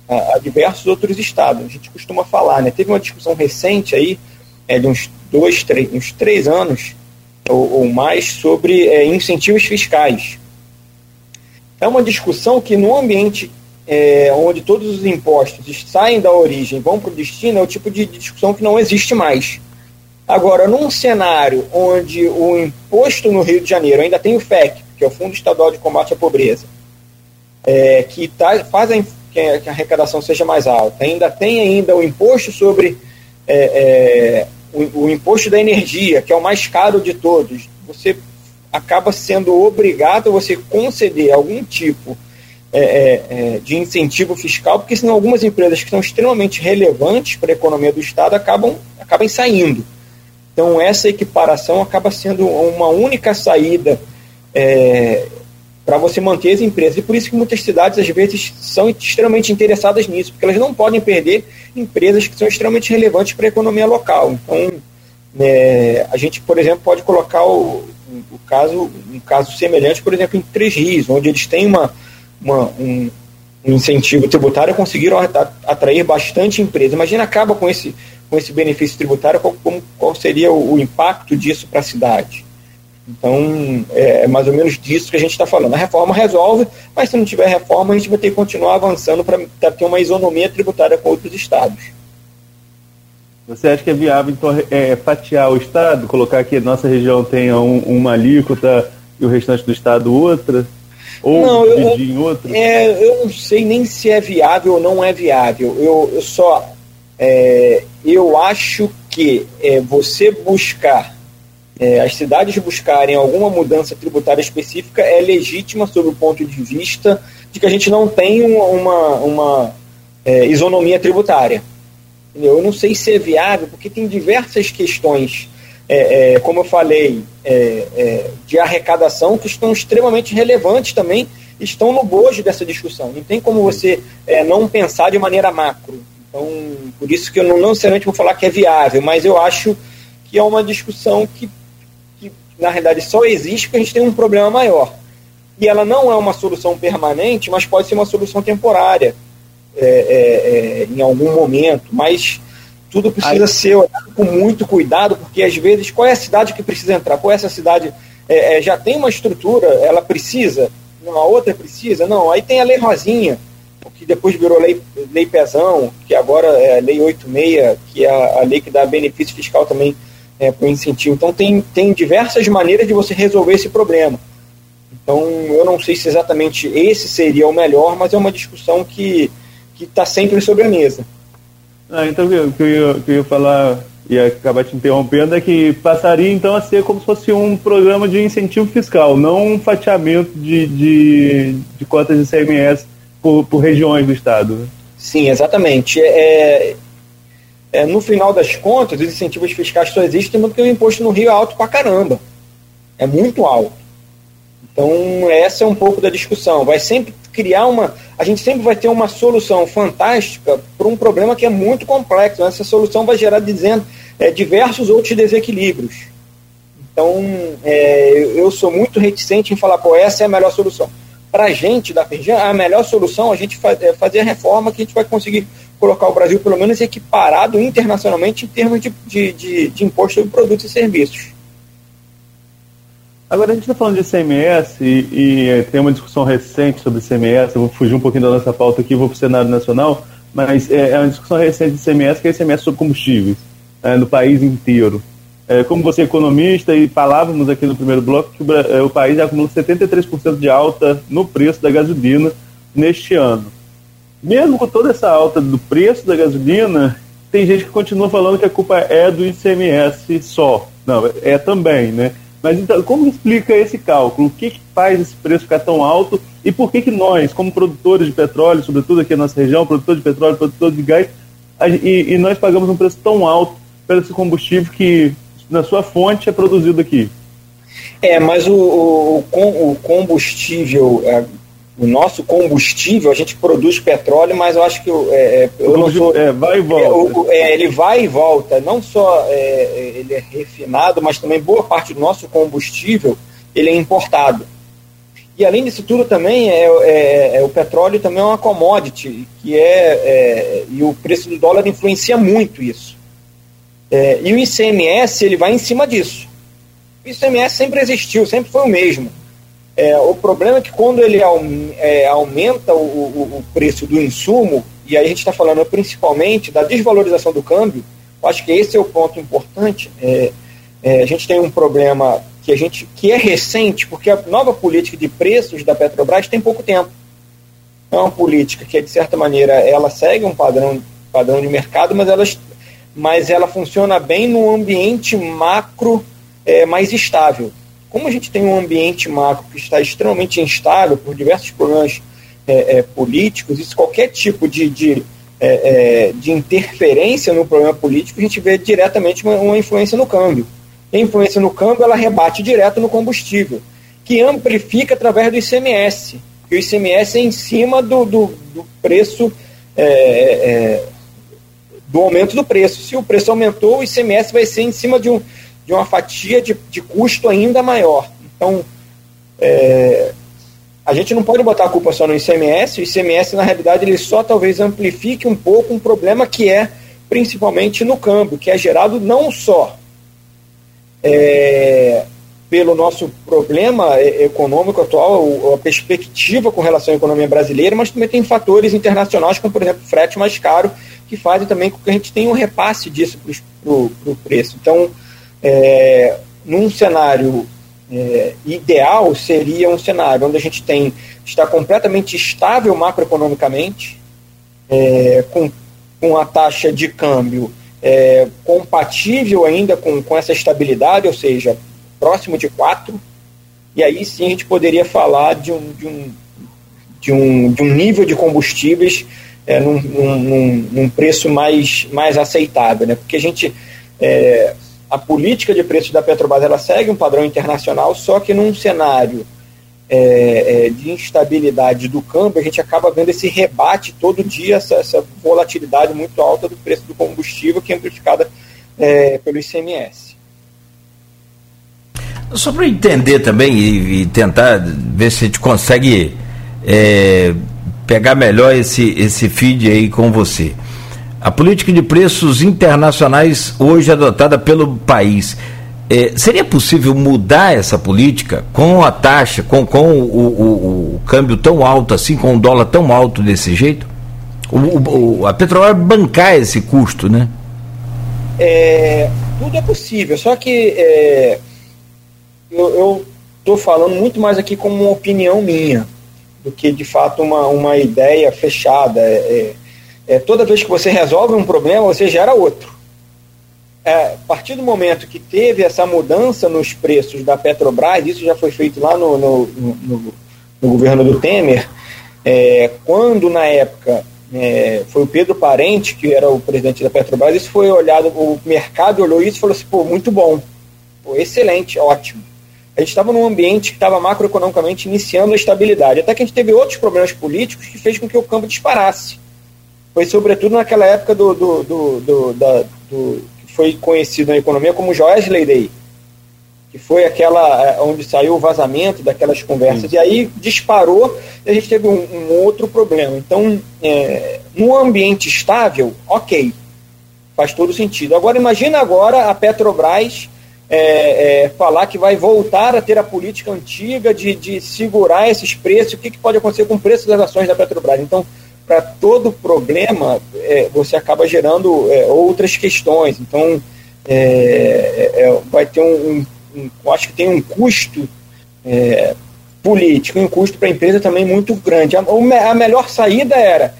a, a, diversos outros estados. A gente costuma falar, né? Teve uma discussão recente aí, é, de uns dois, três, uns três anos ou, ou mais, sobre é, incentivos fiscais. É uma discussão que no ambiente é, onde todos os impostos saem da origem vão para o destino, é o tipo de discussão que não existe mais. Agora, num cenário onde o imposto no Rio de Janeiro ainda tem o FEC, que é o Fundo Estadual de Combate à Pobreza, é, que tá, faz a que a arrecadação seja mais alta. Ainda tem ainda o imposto sobre é, é, o, o, imposto da energia, que é o mais caro de todos. Você acaba sendo obrigado a você conceder algum tipo é, é, é, de incentivo fiscal, porque senão algumas empresas que são extremamente relevantes para a economia do Estado acabam, acabam saindo. Então essa equiparação acaba sendo uma única saída é, para você manter as empresas. E por isso que muitas cidades, às vezes, são extremamente interessadas nisso, porque elas não podem perder empresas que são extremamente relevantes para a economia local. Então, é, a gente, por exemplo, pode colocar o, o, caso, um caso semelhante, por exemplo, em Três Rios, onde eles têm uma, uma um, um, incentivo tributário conseguiram atrair bastante empresa. Imagina, acaba com esse, com esse benefício tributário, qual, qual seria o, o impacto disso para a cidade? Então, é, é mais ou menos disso que a gente está falando. A reforma resolve, mas se não tiver reforma, a gente vai ter que continuar avançando para ter uma isonomia tributária com outros estados. Você acha que é viável, então, é, fatiar o estado, colocar que a nossa região tenha um, uma alíquota e o restante do estado outra? Ou não, dividir eu, em outra? É, eu não sei nem se é viável ou não é viável. Eu, eu só. É, eu acho que é, você buscar é, as cidades buscarem alguma mudança tributária específica é legítima sob o ponto de vista de que a gente não tem uma, uma é, isonomia tributária. Eu não sei se é viável, porque tem diversas questões, é, é como eu falei, é, é, de arrecadação que estão extremamente relevantes também, estão no bojo dessa discussão. Não tem como você não pensar de maneira macro. Então, por isso que eu não, não necessariamente vou falar que é viável, mas eu acho que é uma discussão que na realidade só existe porque a gente tem um problema maior. E ela não é uma solução permanente, mas pode ser uma solução temporária é, é, é, em algum momento. Mas tudo precisa Aí... ser olhado com muito cuidado, porque às vezes qual é a cidade que precisa entrar? Qual é essa cidade? É, é, já tem uma estrutura, ela precisa, não, a outra precisa, não. Aí tem a Lei Rosinha, que depois virou lei, lei Pezão, que agora é a Lei 86, que é a, a lei que dá benefício fiscal também é, para o incentivo. Então, tem, tem diversas maneiras de você resolver esse problema. Então, eu não sei se exatamente esse seria o melhor, mas é uma discussão que está sempre sobre a mesa. Ah, então, o que eu, ia, que eu ia falar e acabar te interrompendo é que passaria então a ser como se fosse um programa de incentivo fiscal, não um fatiamento de, de, de cotas de CMS por, por regiões do Estado. Né? Sim, exatamente. É, é, no final das contas, os incentivos fiscais só existem porque o imposto no Rio é alto pra caramba. É muito alto. Então, essa é um pouco da discussão. Vai sempre criar uma. A gente sempre vai ter uma solução fantástica para um problema que é muito complexo. Essa solução vai gerar dizendo, é, diversos outros desequilíbrios. Então, é, eu sou muito reticente em falar, pô, essa é a melhor solução. Para a gente da Ferjan, a melhor solução a gente é fazer a reforma que a gente vai conseguir colocar o Brasil, pelo menos, equiparado internacionalmente em termos de, de, de, de imposto sobre produtos e serviços. Agora a gente está falando de CMS e, e, eh, tem uma discussão recente sobre CMS. Eu vou fugir um pouquinho da nossa pauta aqui, vou para o cenário nacional, mas é, é, uma discussão recente de CMS que é CMS sobre combustíveis é, no país inteiro. É, como você é economista e falávamos aqui no primeiro bloco que o, é, o país acumula 73% de alta no preço da gasolina neste ano mesmo com toda essa alta do preço da gasolina, tem gente que continua falando que a culpa é do ICMS só. Não, é também, né? Mas então, como explica esse cálculo? O que, que faz esse preço ficar tão alto? E por que, que nós, como produtores de petróleo, sobretudo aqui na nossa região, produtor de petróleo, produtor de gás, e, e nós pagamos um preço tão alto pelo esse combustível que na sua fonte é produzido aqui. É, mas o, o, o combustível, é, o nosso combustível, a gente produz petróleo, mas eu acho que é, é eu não sou, é, vai e volta. É, ele vai e volta. Não só é, ele é refinado, mas também boa parte do nosso combustível ele é importado. E além disso tudo também é, é, é, o petróleo também é uma commodity que é, é e o preço do dólar influencia muito isso. É, e o ICMS ele vai em cima disso. O ICMS sempre existiu, sempre foi o mesmo. É, o problema é que quando ele é, aumenta o, o, o, preço do insumo, e aí a gente está falando principalmente da desvalorização do câmbio, acho que esse é o ponto importante. a gente tem um problema que a gente que é recente, porque a nova política de preços da Petrobras tem pouco tempo. É uma política que, de certa maneira, ela segue um padrão, padrão de mercado, mas ela, mas ela funciona bem no ambiente macro é, mais estável. Como a gente tem um ambiente macro que está extremamente instável por diversos problemas é, é, políticos, isso qualquer tipo de, de, é, é, de interferência no problema político, a gente vê diretamente uma, uma influência no câmbio a influência no câmbio ela rebate direto no combustível, que amplifica através do ICMS, que o ICMS é em cima do, do, do preço, é, é, do aumento do preço. Se o preço aumentou, o ICMS vai ser em cima de, um, de uma fatia de, de custo ainda maior. Então, é, a gente não pode botar a culpa só no ICMS, o ICMS, na realidade, ele só talvez amplifique um pouco um problema que é principalmente no câmbio, que é gerado não só é, pelo nosso problema econômico atual, a perspectiva com relação à economia brasileira, mas também tem fatores internacionais, como por exemplo frete mais caro, que fazem também com que a gente tenha um repasse disso para o preço. Então, é, num cenário é, ideal, seria um cenário onde a gente tem está completamente estável macroeconomicamente, é, com, com a taxa de câmbio é, compatível ainda com, com essa estabilidade, ou seja, próximo de 4, e aí sim a gente poderia falar de um, de um, de um, de um nível de combustíveis é, num, num, num, preço mais, mais aceitável, né? porque a gente. A política de preços da Petrobras ela segue um padrão internacional, só que num cenário é, é, de instabilidade do câmbio, a gente acaba vendo esse rebate todo dia, essa, essa volatilidade muito alta do preço do combustível, que é amplificada é, pelo ICMS. Só para entender também e, e, tentar ver se a gente consegue é, pegar melhor esse, esse feed aí com você. A política de preços internacionais hoje adotada pelo país é, seria possível mudar essa política com a taxa, com, com o, o, o, câmbio tão alto assim, com o dólar tão alto desse jeito? O, a Petrobras bancar esse custo, né? É, tudo é possível, só que é, eu estou falando muito mais aqui como uma opinião minha do que de fato uma, uma ideia fechada. É, é, toda vez que você resolve um problema, você gera outro é, a partir do momento que teve essa mudança nos preços da Petrobras, isso já foi feito lá no, no, no, no governo do Temer, é, quando na época é, foi o Pedro Parente, que era o presidente da Petrobras, isso foi olhado, o mercado olhou isso e falou assim, pô, muito bom, pô, excelente, ótimo. A gente estava num ambiente que estava macroeconomicamente iniciando a estabilidade, até que a gente teve outros problemas políticos que fez com que o campo disparasse. Foi sobretudo naquela época do, do, do, do, da, do foi conhecido na economia como Joesley Day, que foi aquela é, onde saiu o vazamento daquelas conversas, Sim. e aí disparou e a gente teve um, um outro problema. Então, é, no ambiente estável, ok, faz todo sentido. Agora, imagina agora a Petrobras é, é, falar que vai voltar a ter a política antiga de, de segurar esses preços, o que, que pode acontecer com o preço das ações da Petrobras. Então, para todo problema é, você acaba gerando é, outras questões. Então, é, é, é vai ter um, um, um, acho que tem um custo é, político, um custo para a empresa também muito grande. A, a melhor saída era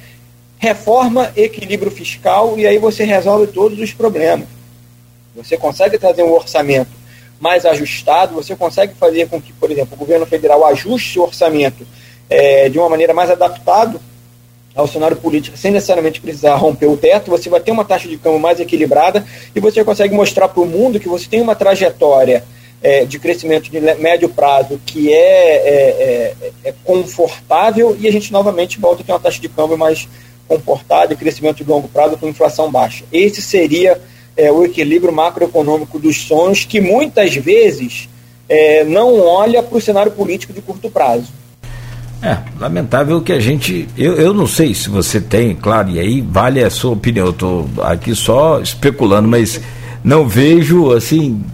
reforma, equilíbrio fiscal e aí você resolve todos os problemas. Você consegue trazer um orçamento mais ajustado, você consegue fazer com que, por exemplo, o governo federal ajuste o orçamento de uma maneira mais adaptada ao cenário político sem necessariamente precisar romper o teto, você vai ter uma taxa de câmbio mais equilibrada e você consegue mostrar para o mundo que você tem uma trajetória é, de crescimento de médio prazo que é, é, é, é, confortável e a gente novamente volta a ter uma taxa de câmbio mais comportada e crescimento de longo prazo com inflação baixa. Esse seria é, o equilíbrio macroeconômico dos sonhos que muitas vezes é, não olha para o cenário político de curto prazo. É, lamentável que a gente. Eu, eu não sei se você tem, claro, e aí vale a sua opinião. Eu estou aqui só especulando, mas não vejo, assim,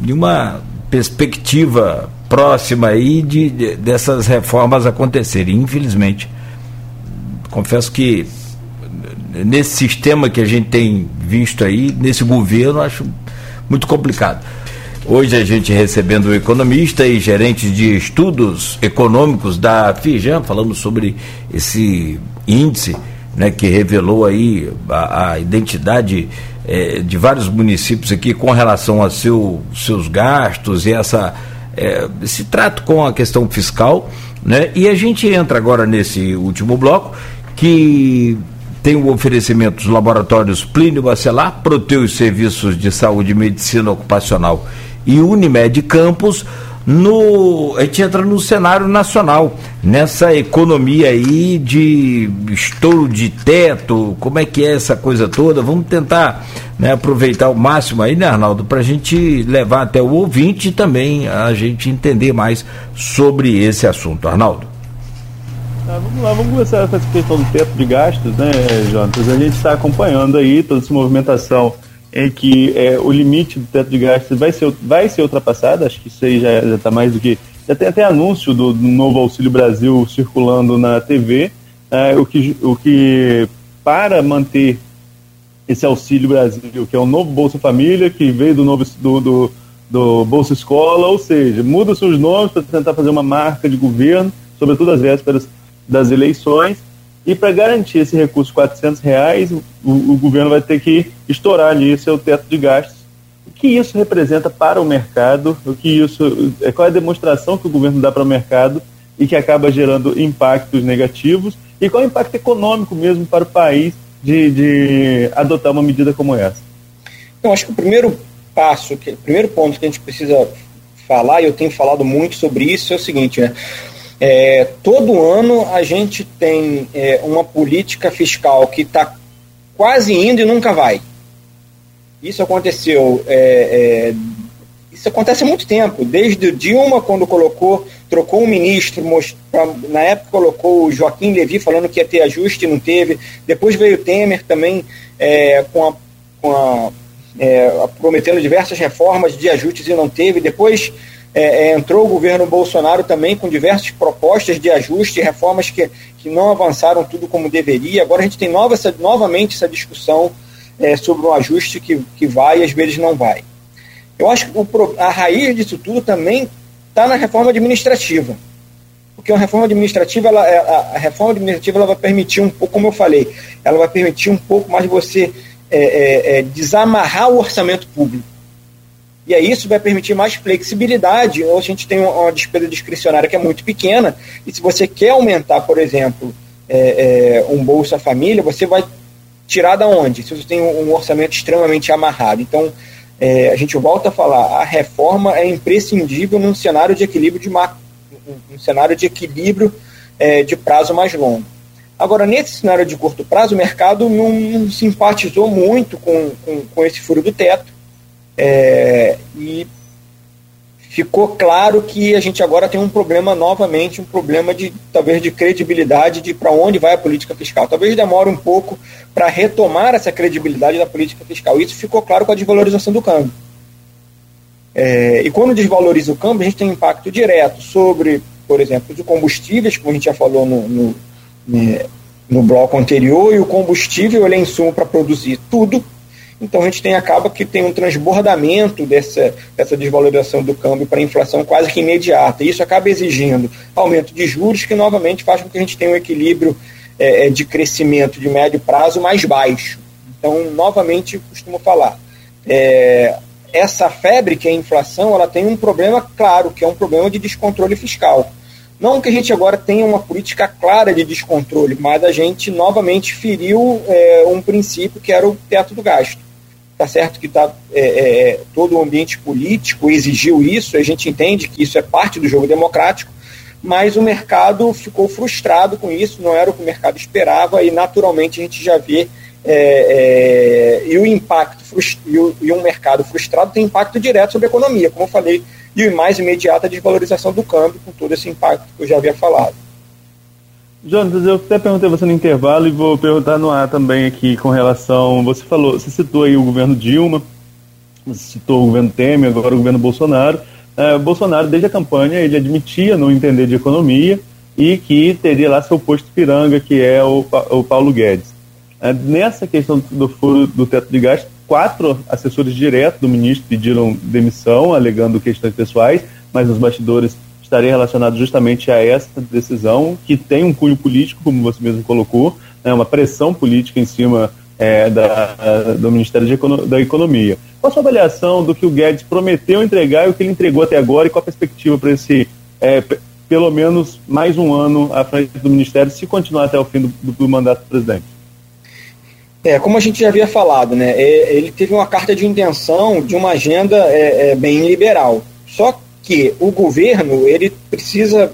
nenhuma perspectiva próxima aí de, de dessas reformas acontecerem, infelizmente. Confesso que nesse sistema que a gente tem visto aí, nesse governo, acho muito complicado. Hoje a gente recebendo o economista e gerente de estudos econômicos da Fijan, falando sobre esse índice né, que revelou aí a, a identidade é, de vários municípios aqui com relação a seu, seus gastos e essa, é, esse trato com a questão fiscal. Né? E a gente entra agora nesse último bloco que tem o oferecimento dos laboratórios Plínio Bacelar, Proteus Serviços de Saúde e Medicina Ocupacional e Unimed Campos, no, a gente entra no cenário nacional, nessa economia aí de estouro de teto, como é que é essa coisa toda? Vamos tentar né, aproveitar o máximo aí, né, Arnaldo, para a gente levar até o ouvinte e também a gente entender mais sobre esse assunto. Arnaldo. Ah, vamos lá, vamos começar com essa questão do teto de gastos, né, Jonas? A gente está acompanhando aí toda essa movimentação em que é, o limite do teto de gastos vai ser, vai ser ultrapassado, acho que isso aí já está mais do que. Já tem até anúncio do, do novo Auxílio Brasil circulando na TV, é, o, que, o que para manter esse Auxílio Brasil, que é o novo Bolsa Família, que veio do novo do, do, do Bolsa Escola, ou seja, muda-se os nomes para tentar fazer uma marca de governo, sobretudo às vésperas das eleições, e para garantir esse recurso de 400 reais, o, o, governo vai ter que estourar ali seu teto de gastos. O que isso representa para o mercado? O que isso, é, qual é a demonstração que o governo dá para o mercado e que acaba gerando impactos negativos? E qual é o impacto econômico mesmo para o país de, de adotar uma medida como essa? Eu acho que o primeiro passo, que, o primeiro ponto que a gente precisa falar, e eu tenho falado muito sobre isso, é o seguinte, né? É, todo ano a gente tem é, uma política fiscal que está quase indo e nunca vai. Isso aconteceu. É, é, isso acontece há muito tempo. Desde Dilma, quando colocou, trocou um ministro, pra, na época colocou o Joaquim Levi falando que ia ter ajuste e não teve. Depois veio Temer também é, com a, com a é, prometendo diversas reformas de ajustes e não teve. Depois é, é, entrou o governo Bolsonaro também com diversas propostas de ajuste, reformas que, que não avançaram tudo como deveria. Agora a gente tem nova, essa, novamente essa discussão é, sobre um ajuste que, que vai e às vezes não vai. Eu acho que o, a raiz disso tudo também está na reforma administrativa. Porque uma reforma administrativa, ela, é, a, a, reforma administrativa ela vai permitir um pouco, como eu falei, ela vai permitir um pouco mais você é, é desamarrar o orçamento público e aí isso vai permitir mais flexibilidade. Ou a gente tem uma despesa discricionária que é muito pequena, e se você quer aumentar, por exemplo, é, é, um Bolsa Família, você vai tirar da onde? Se você tem um orçamento extremamente amarrado. Então, é, a gente volta a falar, a reforma é imprescindível num cenário de equilíbrio de um cenário de equilíbrio é, de prazo mais longo. Agora, nesse cenário de curto prazo, o mercado não, não simpatizou muito com, com, com esse furo do teto é, e ficou claro que a gente agora tem um problema novamente, um problema de talvez de credibilidade de para onde vai a política fiscal. Talvez demore um pouco para retomar essa credibilidade da política fiscal. Isso ficou claro com a desvalorização do câmbio. É, e quando desvaloriza o câmbio, a gente tem impacto direto sobre, por exemplo, os combustíveis, como a gente já falou no, no, né, no bloco anterior, e o combustível ele é insumo para produzir tudo então a gente tem acaba que tem um transbordamento dessa, dessa desvalorização do câmbio para a inflação quase que imediata. E isso acaba exigindo aumento de juros, que novamente faz com que a gente tenha um equilíbrio é, é de crescimento de médio prazo mais baixo. Então, novamente, costumo falar, é, essa febre que é a inflação, ela tem um problema claro, que é um problema de descontrole fiscal. Não que a gente agora tenha uma política clara de descontrole, mas a gente novamente feriu é, um princípio que era o teto do gasto. Está certo que tá, é, é, todo o ambiente político exigiu isso, a gente entende que isso é parte do jogo democrático, mas o mercado ficou frustrado com isso, não era o que o mercado esperava, e naturalmente a gente já vê. É, é, e o impacto e, o, e um mercado frustrado tem impacto direto sobre a economia, como eu falei e o mais imediato a desvalorização do câmbio, com todo esse impacto que eu já havia falado. Jonas, eu até perguntei você no intervalo e vou perguntar no ar também aqui com relação. Você falou, você citou aí o governo Dilma, você citou o governo Temer, agora o governo Bolsonaro. É, Bolsonaro, desde a campanha, ele admitia não entender de economia e que teria lá seu posto piranga, que é o, o Paulo Guedes. É, nessa questão do furo do teto de gastos, quatro assessores diretos do ministro pediram demissão, alegando questões pessoais, mas os bastidores estariam relacionados justamente a essa decisão, que tem um cunho político, como você mesmo colocou, né, uma pressão política em cima é, da, do Ministério Econo da Economia. Qual a sua avaliação do que o Guedes prometeu entregar e o que ele entregou até agora e qual a perspectiva para esse, é, pelo menos, mais um ano à frente do Ministério, se continuar até o fim do, do, do mandato do presidente? É, como a gente já havia falado, né, é, ele teve uma carta de intenção de uma agenda é, é, bem liberal. Só que o governo ele precisa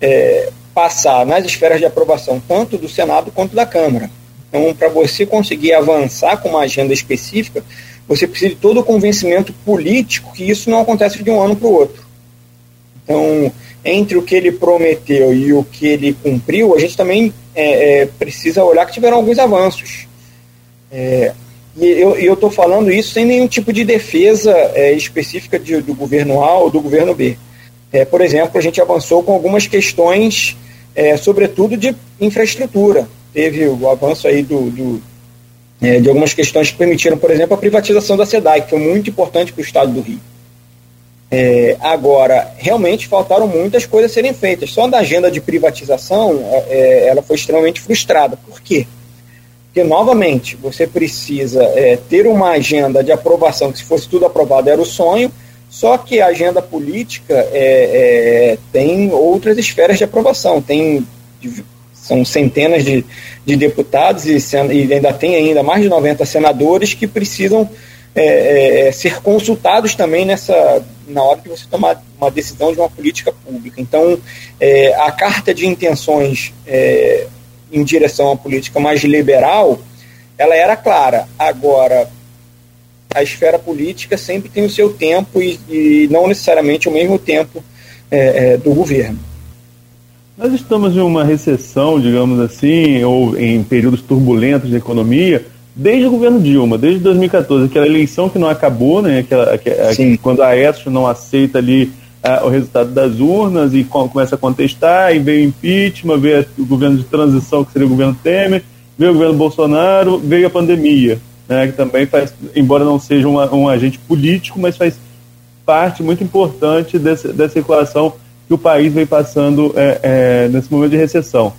é, passar nas esferas de aprovação tanto do Senado quanto da Câmara. Então, para você conseguir avançar com uma agenda específica, você precisa de todo o convencimento político que isso não acontece de um ano para o outro. Então, entre o que ele prometeu e o que ele cumpriu, a gente também é, é, precisa olhar que tiveram alguns avanços. É, e eu estou falando isso sem nenhum tipo de defesa é, específica de, do governo A ou do governo B. É, por exemplo, a gente avançou com algumas questões, é, sobretudo de infraestrutura. Teve o avanço aí do, do é, de algumas questões que permitiram, por exemplo, a privatização da SEDAI, que foi muito importante para o estado do Rio. É, agora, realmente faltaram muitas coisas serem feitas. Só da agenda de privatização, é, ela foi extremamente frustrada. Por quê? Porque, novamente, você precisa é, ter uma agenda de aprovação, que se fosse tudo aprovado era o sonho, só que a agenda política é, é, tem outras esferas de aprovação, tem são centenas de, de deputados e, e, ainda tem ainda mais de 90 senadores que precisam é, é, é, ser consultados também nessa na hora que você tomar uma decisão de uma política pública. Então, é, a carta de intenções em direção à política mais liberal, ela era clara. Agora, a esfera política sempre tem o seu tempo e, e não necessariamente o mesmo tempo é, é, do governo. Nós estamos em uma recessão, digamos assim, ou em períodos turbulentos da economia, desde o governo Dilma, desde 2014, aquela eleição que não acabou, né, aquela, aquela quando a Aécio não aceita ali o resultado das urnas e começa a contestar, e veio o impeachment, veio o governo de transição, que seria o governo Temer, veio o governo Bolsonaro, veio a pandemia, né, que também faz, embora não seja uma, um agente político, mas faz parte muito importante desse, dessa equação que o país vem passando é, é, nesse momento de recessão.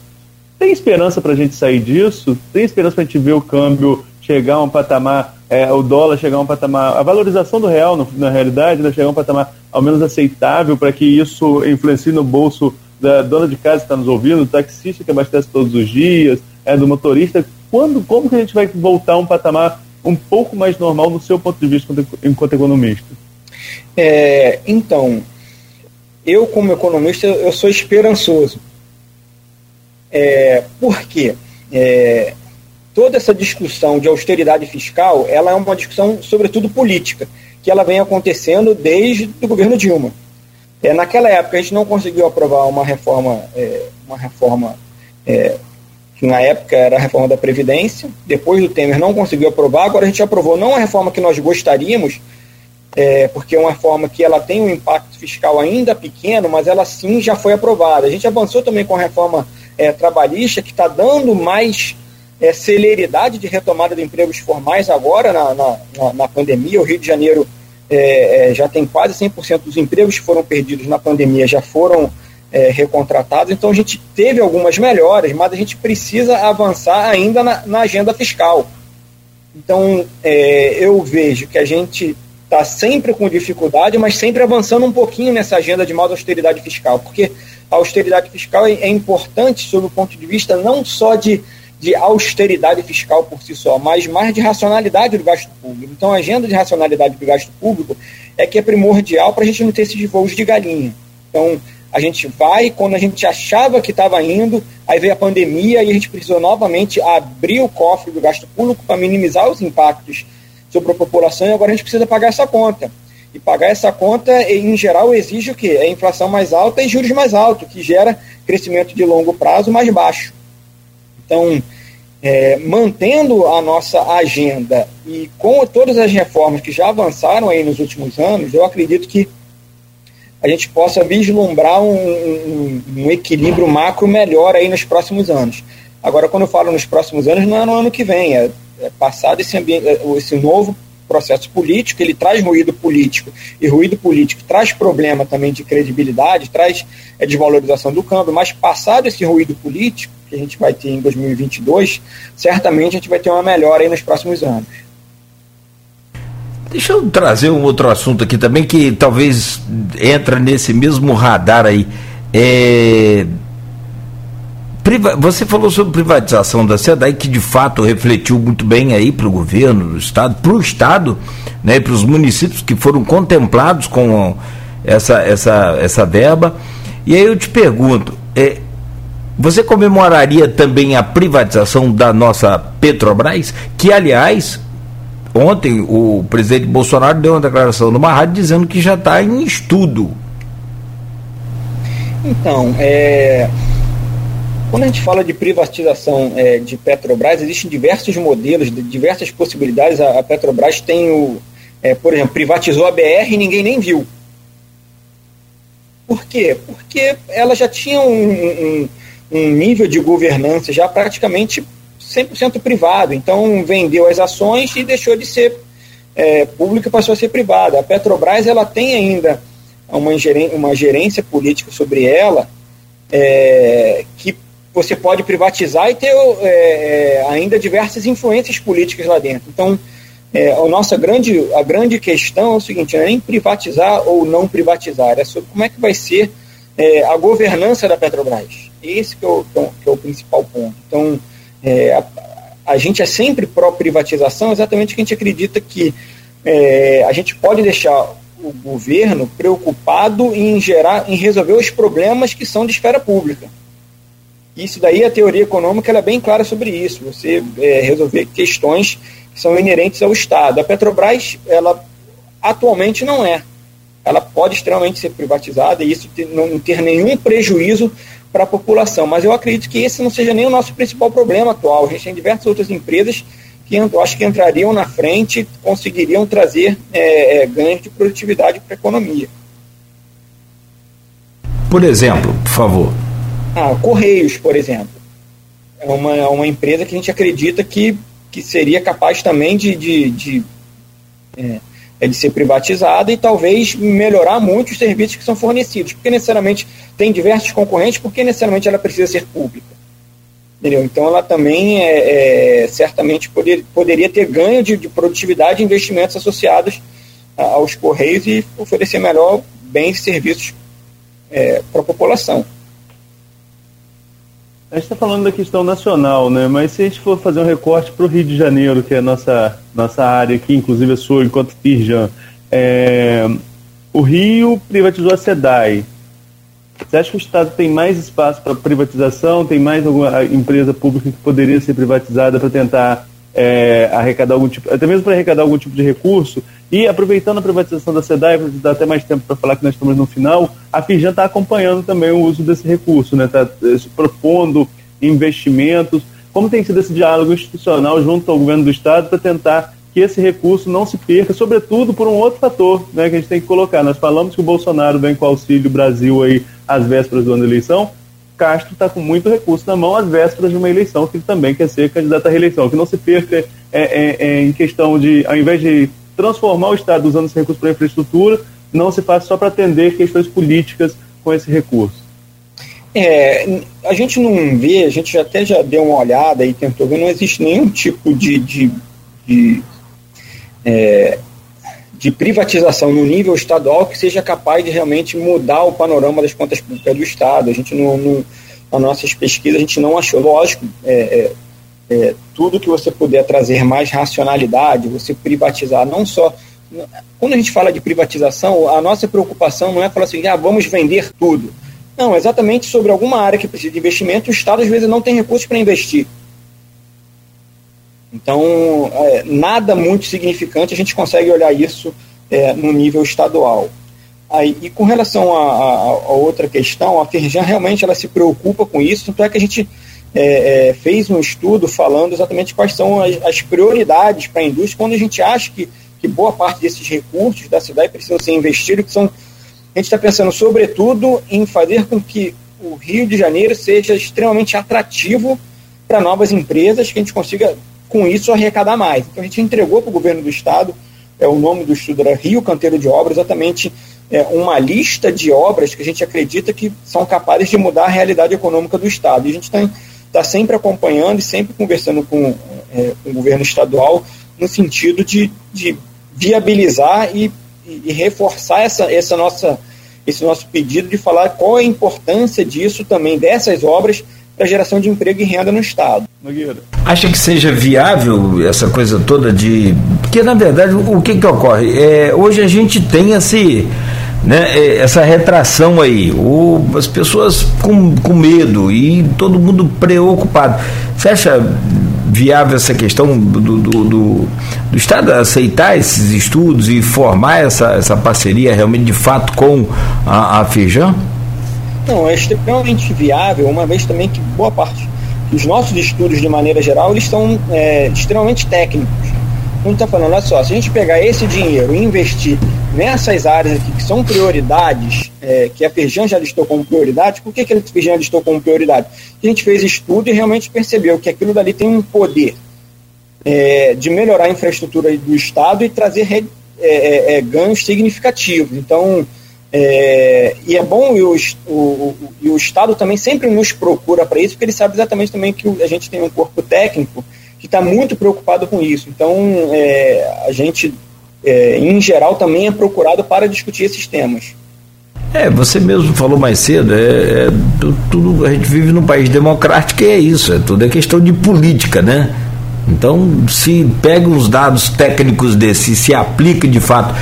Tem esperança para a gente sair disso? Tem esperança para a gente ver o câmbio chegar a um patamar, é, o dólar chegar a um patamar, a valorização do real, no, na realidade, né, chegar a um patamar ao menos aceitável para que isso influencie no bolso da dona de casa que está nos ouvindo, do taxista que abastece todos os dias, é, do motorista. Quando, como que a gente vai voltar a um patamar um pouco mais normal do seu ponto de vista enquanto, enquanto economista? É, então, eu como economista, eu sou esperançoso. É, por quê? É, toda essa discussão de austeridade fiscal, ela é uma discussão, sobretudo, política, que ela vem acontecendo desde o governo Dilma. É, naquela época, a gente não conseguiu aprovar uma reforma, é, uma reforma é, que na época era a reforma da Previdência, depois do Temer não conseguiu aprovar, agora a gente aprovou não a reforma que nós gostaríamos, é, porque é uma reforma que ela tem um impacto fiscal ainda pequeno, mas ela sim já foi aprovada. A gente avançou também com a reforma é, trabalhista, que está dando mais é, celeridade de retomada de empregos formais agora na, na, na pandemia. O Rio de Janeiro é, é, já tem quase 100% dos empregos que foram perdidos na pandemia já foram é, recontratados. Então a gente teve algumas melhoras, mas a gente precisa avançar ainda na, na agenda fiscal. Então é, eu vejo que a gente está sempre com dificuldade, mas sempre avançando um pouquinho nessa agenda de mais austeridade fiscal, porque a austeridade fiscal é, é importante sob o ponto de vista não só de, de austeridade fiscal por si só, mas mais de racionalidade do gasto público. Então, a agenda de racionalidade do gasto público é que é primordial para a gente não ter esses voos de galinha. Então, a gente vai, quando a gente achava que estava indo, aí veio a pandemia e a gente precisou novamente abrir o cofre do gasto público para minimizar os impactos sobre a população e agora a gente precisa pagar essa conta. E pagar essa conta, em geral, exige o quê? É inflação mais alta e juros mais altos, que gera crescimento de longo prazo mais baixo. Então, é, mantendo a nossa agenda e com todas as reformas que já avançaram aí nos últimos anos, eu acredito que a gente possa vislumbrar um, um, um, equilíbrio macro melhor aí nos próximos anos. Agora, quando eu falo nos próximos anos, não é no ano que vem, é, é passado esse, é, esse novo processo político, ele traz ruído político, e ruído político traz problema também de credibilidade, traz é, desvalorização do câmbio, mas passado esse ruído político, que a gente vai ter em 2022, certamente a gente vai ter uma melhora aí nos próximos anos. Deixa eu trazer um outro assunto aqui também que talvez entra nesse mesmo radar aí. É... Você falou sobre privatização da SEDAI, que de fato refletiu muito bem aí para o governo do Estado, para o Estado, né, para os municípios que foram contemplados com essa, essa, essa verba. E aí eu te pergunto, é, você comemoraria também a privatização da nossa Petrobras, que aliás Ontem o presidente Bolsonaro deu uma declaração numa rádio dizendo que já está em estudo. Então, é, quando a gente fala de privatização é, de Petrobras, existem diversos modelos, diversas possibilidades. A, a Petrobras tem o, é, por exemplo, privatizou a BR e ninguém nem viu. Por quê? Porque ela já tinha um, um, um nível de governança já praticamente 100% privado. Então, vendeu as ações e deixou de ser é, pública e passou a ser privada. A Petrobras ela tem ainda uma, gerência, uma gerência política sobre ela é, que você pode privatizar e ter é, é ainda diversas influências políticas lá dentro. Então, é, a nossa grande, a grande questão é o seguinte, não é nem privatizar ou não privatizar, é sobre como é que vai ser é, a governança da Petrobras. Esse que é o, que é o principal ponto. Então, é, a, a, gente é sempre pró-privatização, exatamente porque a gente acredita que é, a gente pode deixar o governo preocupado em gerar, em resolver os problemas que são de esfera pública. Isso daí, a teoria econômica é bem clara sobre isso. Você é, resolver questões que são inerentes ao Estado. A Petrobras, ela atualmente não é. Ela pode extremamente ser privatizada e isso não ter nenhum prejuízo para a população. Mas eu acredito que esse não seja nem o nosso principal problema atual. A gente tem diversas outras empresas que eu acho que entrariam na frente, conseguiriam trazer é, é, ganhos de produtividade para a economia. Por exemplo, por favor. Ah, Correios, por exemplo. É uma, é uma empresa que a gente acredita que, que seria capaz também de, de, de é, é de ser privatizada e talvez melhorar muito os serviços que são fornecidos, porque necessariamente tem diversos concorrentes, porque necessariamente ela precisa ser pública. Entendeu? Então ela também é, é certamente poder, poderia ter ganho de, de produtividade e investimentos associados a, aos Correios e oferecer melhor bens e serviços é, para a população. A gente está falando da questão nacional, né? Mas se a gente for fazer um recorte para o Rio de Janeiro, que é a nossa, nossa área aqui, inclusive a sua enquanto Firjan, é, o Rio privatizou a SEDAI. Você acha que o Estado tem mais espaço para privatização? Tem mais alguma empresa pública que poderia ser privatizada para tentar é, arrecadar algum tipo, até mesmo para arrecadar algum tipo de recurso? E aproveitando a privatização da SEDAI, para dar até mais tempo para falar que nós estamos no final, a Firjan está acompanhando também o uso desse recurso, né? Está eh, propondo investimentos. Como tem sido esse diálogo institucional junto ao governo do Estado para tentar que esse recurso não se perca, sobretudo por um outro fator né, que a gente tem que colocar. Nós falamos que o Bolsonaro vem com o Auxílio Brasil aí às vésperas do da eleição. Castro está com muito recurso na mão às vésperas de uma eleição que ele também quer ser candidato à reeleição. Que não se perca é, é, é em questão de, ao invés de transformar o Estado usando esse recurso para infraestrutura, não se faz só para atender questões políticas com esse recurso. É, a gente não vê, a gente até já deu uma olhada e tentou ver, não existe nenhum tipo de, de, de, é, de privatização no nível estadual que seja capaz de realmente mudar o panorama das contas públicas do Estado. A gente, no, no nas nossas pesquisas, a gente não achou, lógico, é, é, é, tudo que você puder trazer mais racionalidade, você privatizar, não só. Quando a gente fala de privatização, a nossa preocupação não é falar assim, ah, vamos vender tudo. Não, exatamente sobre alguma área que precisa de investimento, o Estado às vezes não tem recursos para investir. Então, é, nada muito significante, a gente consegue olhar isso é, no nível estadual. Aí, e com relação a, outra questão, a Ferjan realmente ela se preocupa com isso, tanto é que a gente é, é, fez um estudo falando exatamente quais são as, as prioridades para a indústria, quando a gente acha que, que boa parte desses recursos da cidade precisam ser investidos, que são, a gente está pensando sobretudo em fazer com que o Rio de Janeiro seja extremamente atrativo para novas empresas, que a gente consiga com isso arrecadar mais. Então a gente entregou para o governo do estado, é o nome do estudo era Rio Canteiro de Obras, exatamente é, uma lista de obras que a gente acredita que são capazes de mudar a realidade econômica do estado. E a gente está tá sempre acompanhando e sempre conversando com, é, com, o governo estadual no sentido de, de viabilizar e, e, e reforçar essa, essa nossa, esse nosso pedido de falar qual a importância disso também, dessas obras, para geração de emprego e renda no Estado. Acha que seja viável essa coisa toda de. Porque, na verdade, o que, que ocorre? É, hoje a gente tem esse. Né, é, essa retração aí, o, as pessoas com, com medo e todo mundo preocupado. Você acha viável essa questão do, do, do, do, Estado aceitar esses estudos e formar essa, essa parceria realmente de fato com a, a Feijão? Não, é extremamente viável, uma vez também que boa parte dos nossos estudos, de maneira geral, eles são é, extremamente técnicos. Como está falando, olha só, se a gente pegar esse dinheiro e investir nessas áreas aqui que são prioridades, é, que a Feijão já listou como prioridade, por que, que a Feijão listou como prioridade? A gente fez estudo e realmente percebeu que aquilo dali tem um poder é, de melhorar a infraestrutura do Estado e trazer é, é, é, ganhos significativos. Então, é, e é bom, e o, o, e o Estado também sempre nos procura para isso, porque ele sabe exatamente também que a gente tem um corpo técnico que está muito preocupado com isso. Então, é, a gente, é, em geral, também é procurado para discutir esses temas. É, você mesmo falou mais cedo, é, é, tudo, a gente vive num país democrático e é isso, é tudo é questão de política, né? Então, se pega uns dados técnicos desses e se aplica de fato